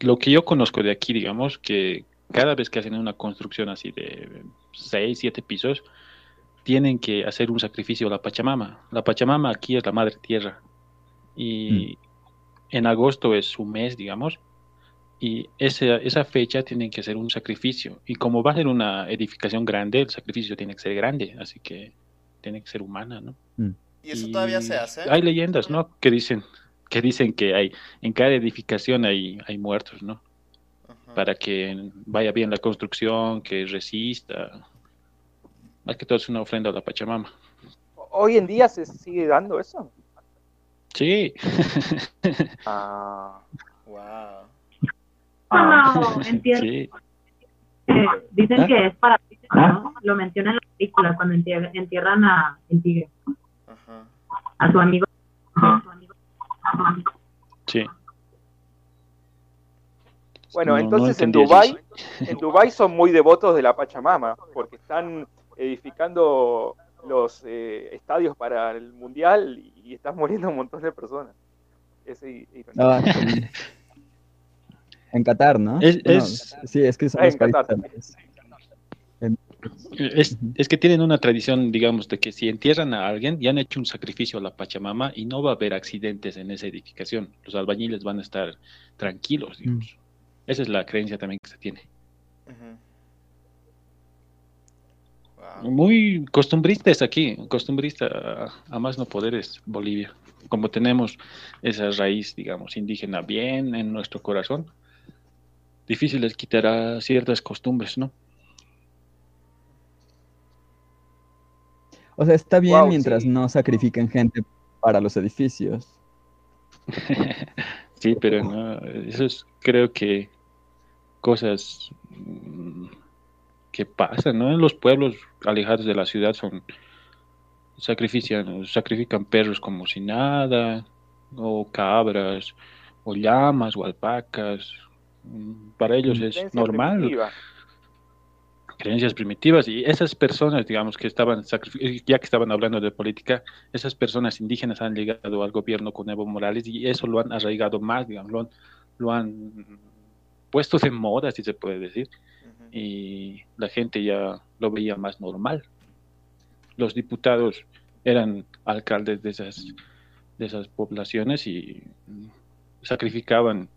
lo que yo conozco de aquí, digamos, que cada vez que hacen una construcción así de 6, 7 pisos, tienen que hacer un sacrificio a la Pachamama. La Pachamama aquí es la madre tierra. Y mm. en agosto es su mes, digamos. Y esa, esa fecha tienen que hacer un sacrificio. Y como va a ser una edificación grande, el sacrificio tiene que ser grande. Así que tiene que ser humana, ¿no? Mm. ¿Y eso todavía se hace? Hay leyendas, ¿no? Que dicen que dicen que hay en cada edificación hay, hay muertos, ¿no? Para que vaya bien la construcción, que resista. Más que todo es una ofrenda a la Pachamama. ¿Hoy en día se sigue dando eso? Sí. (laughs) ah, wow. (laughs) Sí. Eh, dicen ¿Ah? que es para ¿no? Lo mencionan en la película cuando entierran a el tigre. Ajá. A su amigo. A su amigo Sí. Bueno, entonces en Dubai, (laughs) en Dubai son muy devotos de la Pachamama, porque están edificando los eh, estadios para el mundial y, están muriendo un montón de personas. Ah, (laughs) en Qatar, ¿no? Es, sí, es que son ah, en Qatar. Es, que tienen una tradición, digamos, de que si entierran a alguien, ya han hecho un sacrificio a la Pachamama y no va a haber accidentes en esa edificación. Los albañiles van a estar tranquilos, digamos. Mm. Esa es la creencia también que se tiene. Muy costumbrista es aquí, costumbrista a, más no poder es Bolivia. Como tenemos esa raíz, digamos, indígena bien en nuestro corazón, difícil es quitar a ciertas costumbres, ¿no? O sea, está bien mientras no sacrifiquen gente para los edificios. (laughs) sí, pero no, eso es, creo que cosas mm, que pasan, ¿no? En los pueblos alejados de la ciudad son sacrifican, sacrifican perros como si nada, o cabras, o llamas, o alpacas. Para ellos es normal creencias primitivas y esas personas, digamos, que estaban, ya que estaban hablando de política, esas personas indígenas han llegado al gobierno con Evo Morales y eso lo han arraigado más, digamos, lo han, puesto de moda, si se puede decir, y la gente ya lo veía más normal. Los diputados eran alcaldes de esas, de esas poblaciones y sacrificaban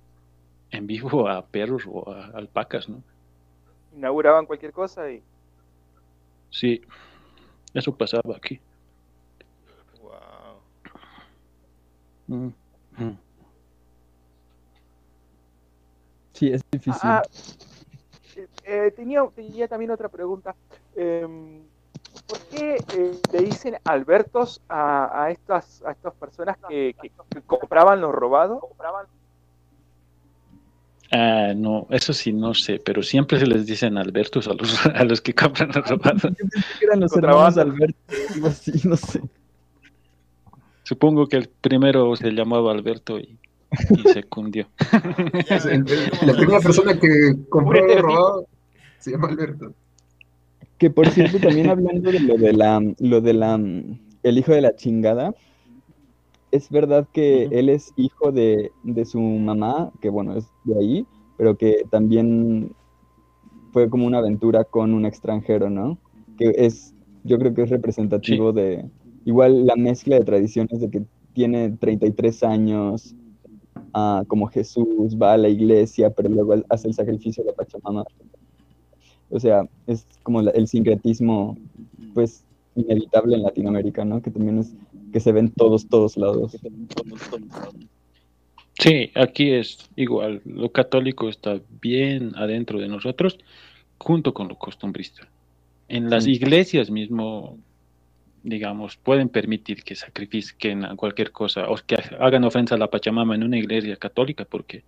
en vivo a perros o a alpacas, ¿no? inauguraban cualquier cosa y... Sí, eso pasaba aquí. Wow. Sí, es difícil. Ah, eh, eh, tenía, tenía, también otra pregunta. Em, ¿Por qué eh, le dicen Albertos a, a, estas, a estas personas que, que, que compraban lo robado? ¿Compraban Ah, no, eso sí, no sé, pero siempre se les dicen Albertos a los, (laughs) a los que compran los robados. Yo pensé que eran los hermanos Alberto, así, no sé. Supongo que el primero se llamaba Alberto y, se cundió. la primera persona que compró el robado se llama Alberto. Que por cierto, también hablando de lo de la, lo de la, el hijo de la chingada, es verdad que él es hijo de, su mamá, que bueno, es de ahí, pero que también fue como una aventura con un extranjero, ¿no? Que es, yo creo que es representativo de, igual la mezcla de tradiciones de que tiene 33 años, ah, como Jesús, va a la iglesia, pero luego hace el sacrificio de la Pachamama. O sea, es como el sincretismo, pues, inevitable en Latinoamérica, ¿no? Que también es que se ven todos, todos lados. Sí, aquí es igual. Lo católico está bien adentro de nosotros, junto con lo costumbrista. En las iglesias mismo, digamos, pueden permitir que sacrifiquen cualquier cosa o que hagan ofensa a la Pachamama en una iglesia católica, porque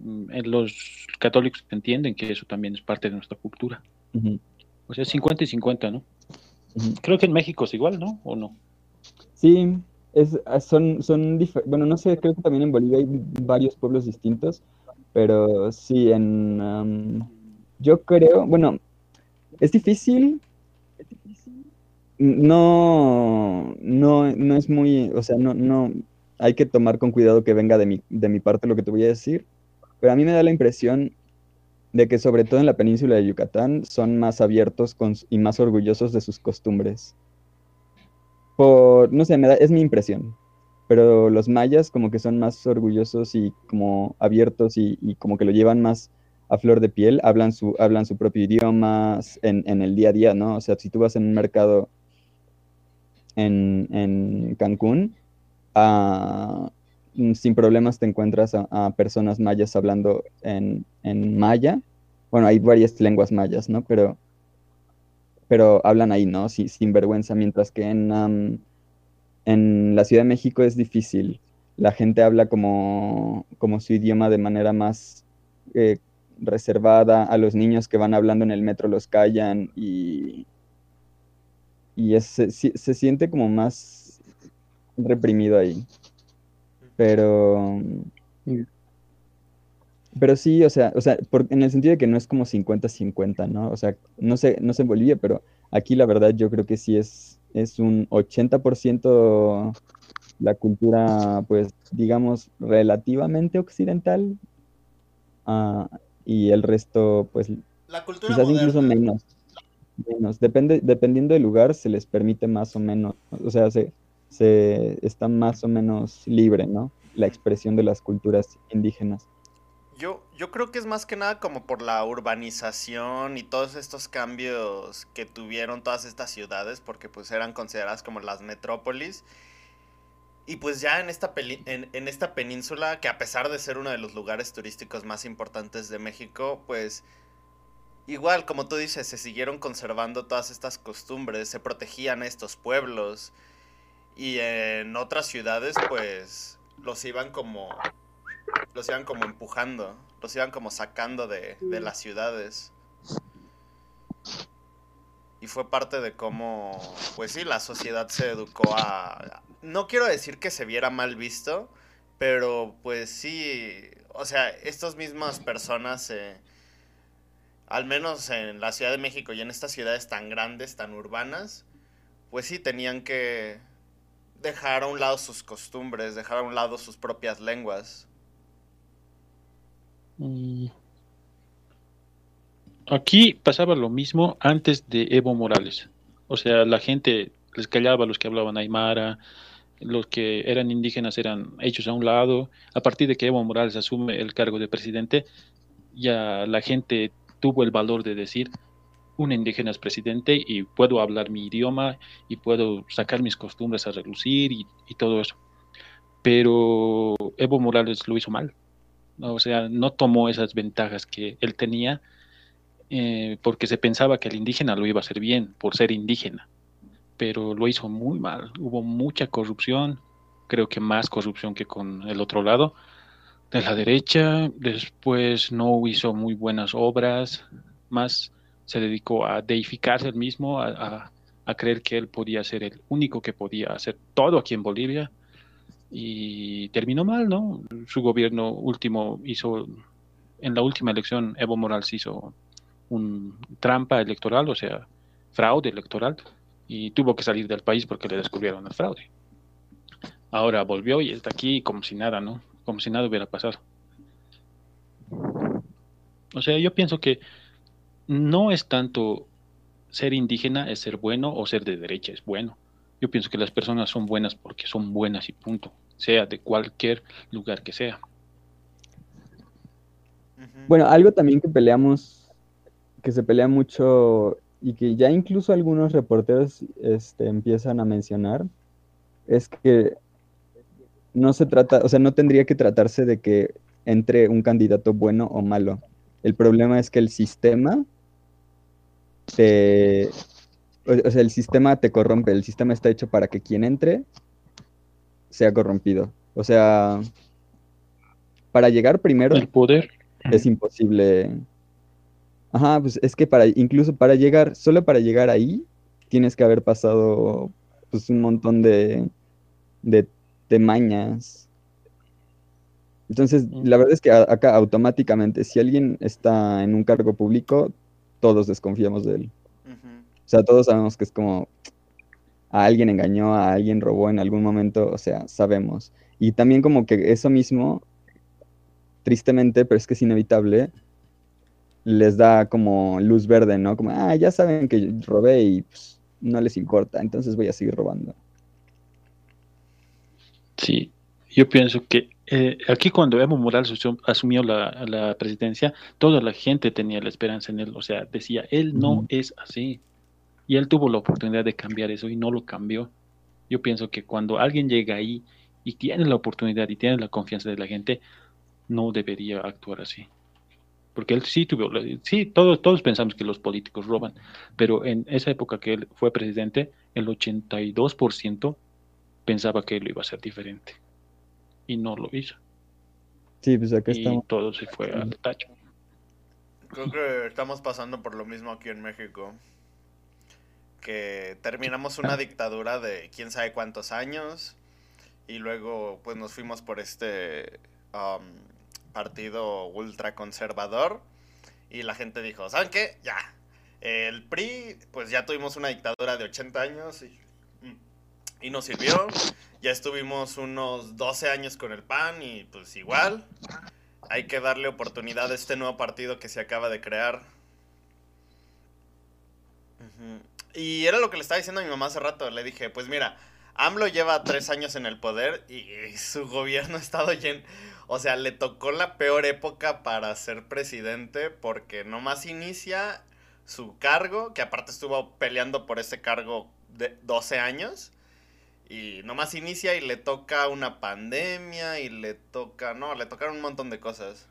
mm, los católicos entienden que eso también es parte de nuestra cultura. O sea, 50 y 50, ¿no? Creo que en México es igual, ¿no? ¿O no? Sí, es, ah, son, son bueno, no sé, creo que también en Bolivia hay varios pueblos distintos, pero sí, en, yo creo, bueno, es difícil, no, no, no es muy, o sea, no, no, hay que tomar con cuidado que venga de mi, de mi parte lo que te voy a decir, pero a mí me da la impresión de que sobre todo en la península de Yucatán son más abiertos con, y más orgullosos de sus costumbres. Por, no sé, me da, es mi impresión. Pero los mayas como que son más orgullosos y como abiertos y, como que lo llevan más a flor de piel, hablan su, hablan su propio idioma en, en, el día a día, ¿no? O sea, si tú vas en un mercado en, en Cancún, uh, sin problemas te encuentras a, a personas mayas hablando en, en, maya. Bueno, hay varias lenguas mayas, ¿no? Pero, pero hablan ahí, ¿no? Sí, sin vergüenza, mientras que en, um, en la Ciudad de México es difícil. La gente habla como, como su idioma de manera más eh, reservada, a los niños que van hablando en el metro los callan y, y se, se, siente como más reprimido ahí. Pero, pero sí, o sea, o sea por, en el sentido de que no es como 50-50, ¿no? O sea, no sé, no sé en Bolivia, pero aquí la verdad yo creo que sí es, es un 80% la cultura, pues, digamos, relativamente occidental. Uh, y el resto, pues, la cultura quizás moderna. incluso menos. menos. Depende, dependiendo del lugar, se les permite más o menos, o sea, se, se está más o menos libre, ¿no? La expresión de las culturas indígenas. Yo, yo creo que es más que nada como por la urbanización y todos estos cambios que tuvieron todas estas ciudades, porque pues eran consideradas como las metrópolis. Y pues ya en esta, en, esta península, que a pesar de ser uno de los lugares turísticos más importantes de México, pues igual, como tú dices, se siguieron conservando todas estas costumbres, se protegían estos pueblos. Y en otras ciudades, pues los iban como. Los iban como empujando, los iban como sacando de, de las ciudades. Y fue parte de cómo, pues sí, la sociedad se educó a, no quiero decir que se viera mal visto, pero pues sí, o sea, estas mismas personas, eh, al menos en la Ciudad de México y en estas ciudades tan grandes, tan urbanas, pues sí tenían que dejar a un lado sus costumbres, dejar a un lado sus propias lenguas. Mm. Aquí pasaba lo mismo antes de Evo Morales. O sea, la gente les callaba los que hablaban aymara, los que eran indígenas eran hechos a un lado. A partir de que Evo Morales asume el cargo de presidente, ya la gente tuvo el valor de decir, un indígena es presidente y puedo hablar mi idioma y puedo sacar mis costumbres a relucir y, y todo eso. Pero Evo Morales lo hizo mal. O sea, no tomó esas ventajas que él tenía eh, porque se pensaba que el indígena lo iba a hacer bien por ser indígena pero lo hizo muy mal. Hubo mucha corrupción, creo que más corrupción que con el otro lado de la derecha. Después no hizo muy buenas obras, más se dedicó a deificarse él mismo, a, a, a creer que él podía ser el único que podía hacer todo aquí en Bolivia. Y terminó mal, ¿no? Su gobierno último hizo, en la última elección, Evo Morales hizo un trampa electoral, o sea, fraude electoral y tuvo que salir del país porque le descubrieron el fraude. Ahora volvió y está aquí como si nada, ¿no? Como si nada hubiera pasado. O sea, yo pienso que no es tanto ser indígena es ser bueno o ser de derecha es bueno. Yo pienso que las personas son buenas porque son buenas y punto, sea de cualquier lugar que sea. Bueno, algo también que peleamos, que se pelea mucho y que ya incluso algunos reporteros este, empiezan a mencionar, es que no se trata, o sea, no tendría que tratarse de que entre un candidato bueno o malo. El problema es que el sistema te, o sea, el sistema te corrompe, el sistema está hecho para que quien entre sea corrompido. O sea, para llegar primero el poder es imposible Ajá, pues es que para, incluso para llegar, solo para llegar ahí, tienes que haber pasado pues un montón de, de, de mañas. Entonces, la verdad es que acá automáticamente, si alguien está en un cargo público, todos desconfiamos de él. Uh -huh. O sea, todos sabemos que es como a alguien engañó, a alguien robó en algún momento, o sea, sabemos. Y también como que eso mismo tristemente, pero es que es inevitable, les da como luz verde, ¿no? Como, ah, ya saben que robé y pues, no les importa, entonces voy a seguir robando. Sí, yo pienso que eh, aquí cuando Evo Morales asumió la, la, presidencia, toda la gente tenía la esperanza en él, o sea, decía, él no es así. Y él tuvo la oportunidad de cambiar eso y no lo cambió. Yo pienso que cuando alguien llega ahí y tiene la oportunidad y tiene la confianza de la gente, no debería actuar así. Porque él sí tuvo, sí, todos, todos pensamos que los políticos roban, pero en esa época que él fue presidente, el 82% pensaba que él iba a ser diferente. Y no lo hizo. Sí, pues acá y todo se fue al tacho. Creo que estamos pasando por lo mismo aquí en México. Que terminamos una dictadura de quién sabe cuántos años y luego pues nos fuimos por este um, partido ultraconservador y la gente dijo, ¿saben qué? Ya. El PRI, pues ya tuvimos una dictadura de 80 años y, y nos sirvió. Ya estuvimos unos 12 años con el PAN y pues igual. Hay que darle oportunidad a este nuevo partido que se acaba de crear. Y era lo que le estaba diciendo a mi mamá hace rato. Le dije, pues mira, AMLO lleva tres años en el poder y su gobierno (laughs) ha estado lleno. O sea, le tocó la peor época para ser presidente porque nomás inicia su cargo, que aparte estuvo peleando por ese cargo de 12 años. Y nomás inicia y le toca una pandemia y le toca, no, le tocaron un montón de cosas.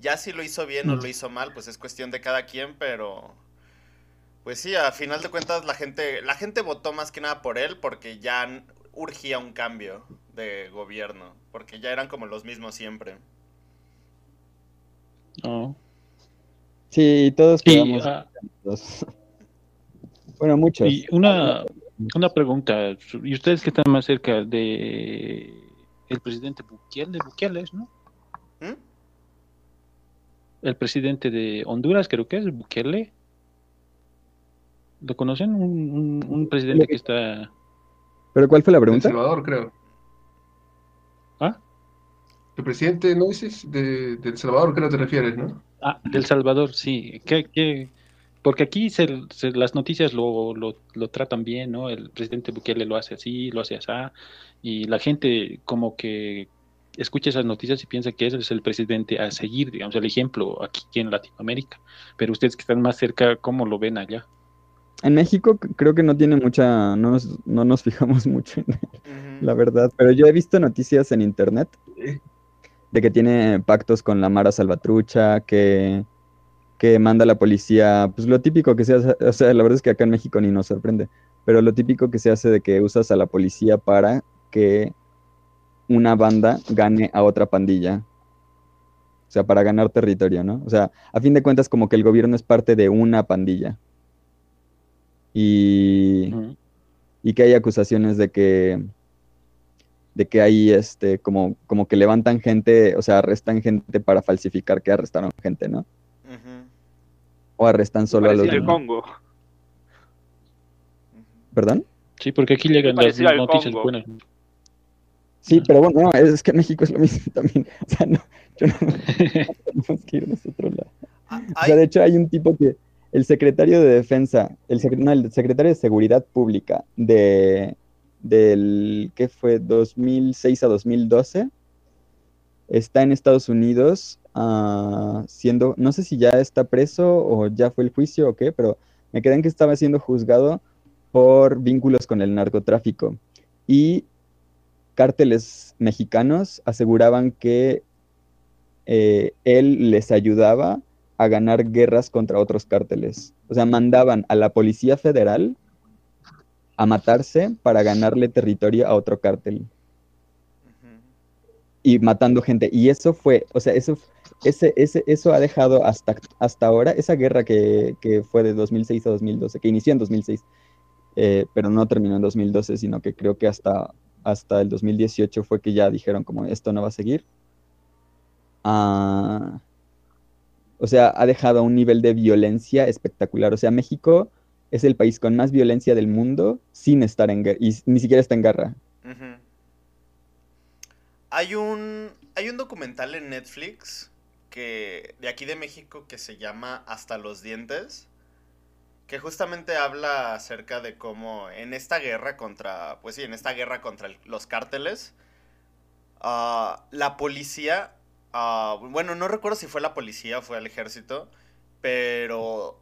Ya si lo hizo bien o lo hizo mal, pues es cuestión de cada quien, pero pues sí, a final de cuentas la gente, la gente votó más que nada por él porque ya urgía un cambio de gobierno, porque ya eran como los mismos siempre. Oh. Sí, todos quedamos. (laughs) bueno, muchos. Y una, una pregunta, y ustedes que están más cerca de el presidente Bukele, Bukele ¿no? ¿Mm? El presidente de Honduras, creo que es Bukele. ¿Lo conocen? Un, un, presidente que está... ¿Pero cuál fue la pregunta? El Salvador, creo. ¿Ah? El presidente, ¿no dices? De, de El Salvador, creo que te refieres, ¿no? Ah, del Salvador, sí. ¿Qué, Porque aquí se, las noticias lo, lo, lo, tratan bien, ¿no? El presidente Bukele lo hace así, lo hace así, y la gente como que escucha esas noticias y piensa que ese es el presidente a seguir, digamos, el ejemplo aquí en Latinoamérica. Pero ustedes que están más cerca, ¿cómo lo ven allá? En México creo que no tiene mucha, no nos, no nos (laughs) fijamos mucho en la verdad, pero yo he visto noticias en internet de que tiene pactos con la Mara Salvatrucha, que, que manda a la policía, pues lo típico que se hace, (laughs) o sea, la verdad es que acá en México ni nos sorprende, pero lo típico que se hace de que usas a la policía para que una banda gane a otra pandilla. O sea, para ganar territorio, ¿no? O sea, a fin de cuentas como que el gobierno es parte de una pandilla y, y que hay acusaciones de que de que hay este como, como que levantan gente, o sea, arrestan gente para falsificar que arrestaron gente, ¿no? O arrestan solo a los del Congo. ¿Perdón? Sí, porque aquí llegan las noticias buenas. Sí, pero bueno, es, que México es lo mismo (laughs) también. O sea, no, yo no, (laughs) tenemos que irnos a otro lado. Ah, o sea, de hecho hay un tipo que, el secretario de Defensa, el, secretario de Seguridad Pública de, del, ¿qué fue? 2006 a 2012, está en Estados Unidos uh, siendo, no sé si ya está preso o ya fue el juicio o qué, pero me quedé en que estaba siendo juzgado por vínculos con el narcotráfico. Y cárteles mexicanos aseguraban que eh, él les ayudaba a ganar guerras contra otros cárteles. O sea, mandaban a la Policía Federal a matarse para ganarle territorio a otro cártel. Y matando gente. Y eso fue, o sea, eso, ese, ese, eso ha dejado hasta, hasta ahora, esa guerra que, fue de 2006 a 2012, que inició en 2006, eh, pero no terminó en 2012, sino que creo que hasta, hasta el 2018 fue que ya dijeron como esto no va a seguir. Ah o sea, ha dejado un nivel de violencia espectacular. O sea, México es el país con más violencia del mundo sin estar en guerra, y ni siquiera está en guerra. Hay un, hay un documental en Netflix que de aquí de México que se llama Hasta los dientes, que justamente habla acerca de cómo en esta guerra contra, pues sí, en esta guerra contra los cárteles, ah, la policía, ah, bueno, no recuerdo si fue la policía o fue el ejército, pero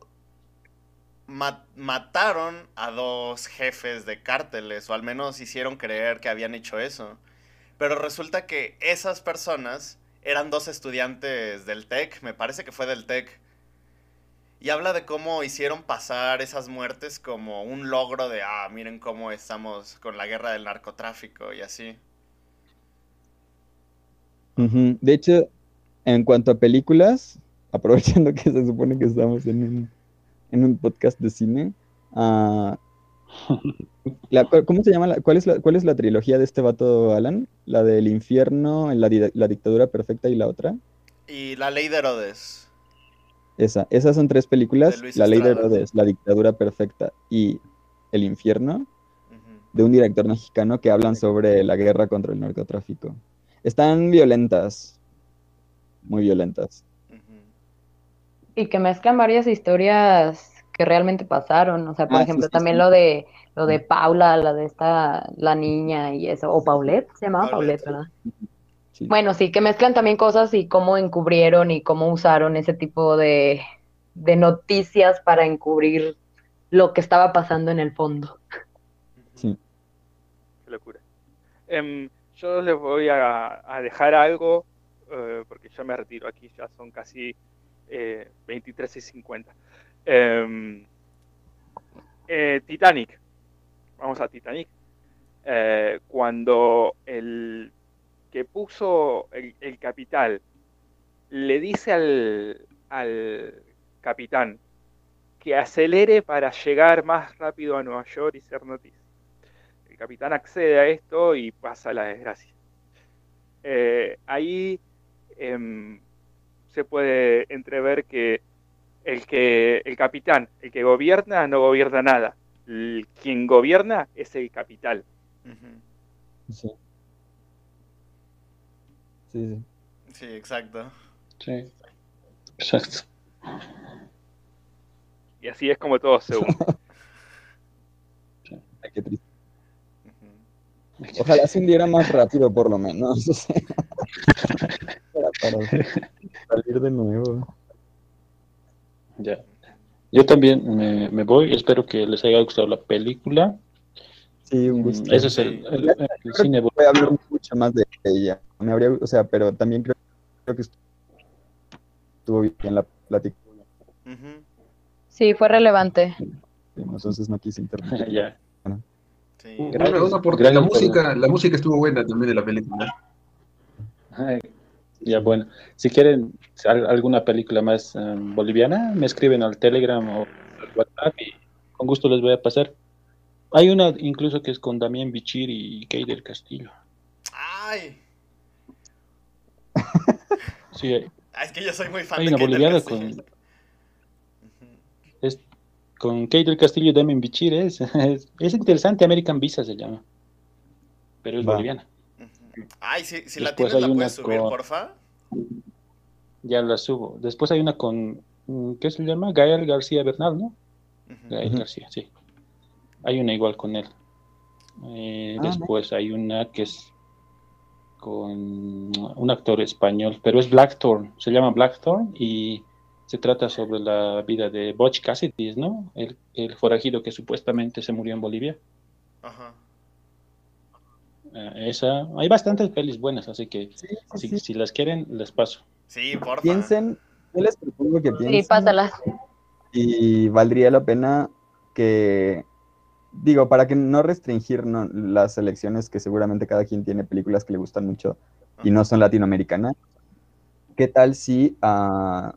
ma- mataron a dos jefes de cárteles, o al menos hicieron creer que habían hecho eso. Pero resulta que esas personas eran dos estudiantes del TEC, me parece que fue del TEC. Y habla de cómo hicieron pasar esas muertes como un logro de, ah, miren cómo estamos con la guerra del narcotráfico y así. De hecho, en cuanto a películas, (laughs) aprovechando que se supone que estamos en un, en un podcast de cine, (laughs) la- cu- ¿cómo se llama? la- cuál, es la, ¿Cuál es la trilogía de este vato, Alan? La del infierno, la, di- la dictadura perfecta y la otra. Y la ley de Herodes. Esa, esas son tres películas, La ley de. Herodes, La dictadura perfecta y El infierno, de un director mexicano que hablan sobre la guerra contra el narcotráfico. Están violentas, muy violentas. Y que mezclan varias historias que realmente pasaron. O sea, por Ah, ejemplo, sí, también sí. lo de lo de Paula, la de esta, la niña y eso. O Paulette, se llamaba Paulette. Paulette, ¿verdad? Sí. Bueno, sí, que mezclan también cosas y cómo encubrieron y cómo usaron ese tipo de, de noticias para encubrir lo que estaba pasando en el fondo. Sí. Qué locura. Em, yo les voy a, dejar algo, eh, porque yo me retiro aquí, ya son casi eh, 23 y 50. Em, eh, Titanic. Vamos a Titanic. Eh, cuando el que puso el, el capital le dice al, al capitán que acelere para llegar más rápido a Nueva York y ser noticia. Capitán accede a esto y pasa la desgracia. Eh, ahí em, se puede entrever que el que el capitán, el que gobierna, no gobierna nada. El- quien gobierna es el capital. Sí. Sí, sí. Sí, exacto. Sí. Exacto. Y así es como todo se une. (laughs) Ay, qué triste. Ojalá se hundiera más rápido, por lo menos. o sea, para, para salir de nuevo. Ya. Yo también me, me voy. Espero que les haya gustado la película. Sí, un Mm, gusto. Ese es el, el- el cine. Voy a hablar mucho más de ella. Me habría, o sea, pero también creo, creo que estuvo bien la plática. Sí, fue relevante. Entonces no quise interrumpir. (laughs) Ya. Sí. Gran- por gran la música, la música estuvo buena también de la película. Ay, Ya, bueno. Si quieren al- alguna película más eh, boliviana, me escriben al Telegram o al WhatsApp y con gusto les voy a pasar. Hay una incluso que es con Damián Bichir y Kay del Castillo. Ay. (laughs) Sí, hay- Ah, es que yo soy muy fan hay de una del boliviana Castillo. con, con Kay del Castillo y Bichir. Es, es, es interesante, American Visa se llama. Pero es Va. boliviana. Ay, si, si la tienes, hay la una puedes subir, con- porfa. Ya la subo. Después hay una con, mm, ¿qué se llama? Gael García Bernal, ¿no? Gael. García, sí. Hay una igual con él. Eh, Ah, después hay una que es con un actor español, pero es Blackthorn, se llama Blackthorn y se trata sobre la vida de Butch Cassidy, ¿no? El, el forajido que supuestamente se murió en Bolivia. Ajá. Eh, esa, hay bastantes pelis buenas, así que Sí, si, sí, sí. si las quieren, les paso. Sí, porfa. Piensen, yo les propongo que Sí, piensen pásalas. y valdría la pena que, digo, para que no restringir no, las elecciones, que seguramente cada quien tiene películas que le gustan mucho y no son latinoamericanas, ¿qué tal si ah,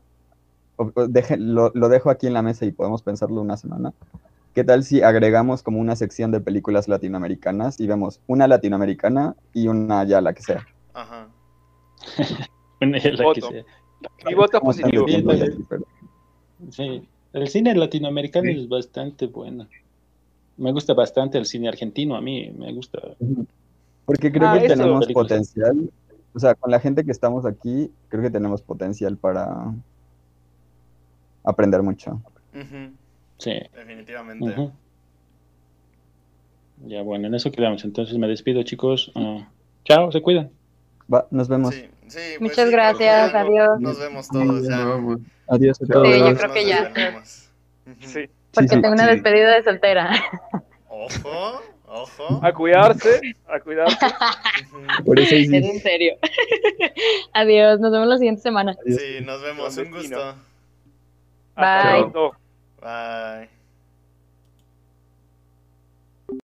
o- o deje- lo, lo dejo aquí en la mesa y podemos pensarlo una semana? ¿Qué tal si agregamos como una sección de películas latinoamericanas y vemos una latinoamericana y una ya la que sea? Ajá. (laughs) Una de la que sea. Mi voto positivo. Sí, el cine latinoamericano Sí. es bastante bueno. Me gusta bastante el cine argentino, a mí me gusta. Porque creo Ah, que tenemos Películas. potencial o sea, con la gente que estamos aquí, creo que tenemos potencial para aprender mucho. Sí. definitivamente. Ya bueno, en eso quedamos. Entonces me despido, chicos. Ah, chao, se cuidan. Va, nos vemos. Sí, sí, pues Muchas sí, gracias, adiós. Nos vemos todos muy- Adiós a Sí, todos. Sí, yo creo que ya. Sí. Porque sí, tengo una despedida de soltera. Ojo, ojo. A cuidarse, a cuidarse. Por eso Es en serio. (laughs) Adiós, nos vemos la siguiente semana. Sí, nos vemos. Un gusto. Hasta Bye. pronto. Bye.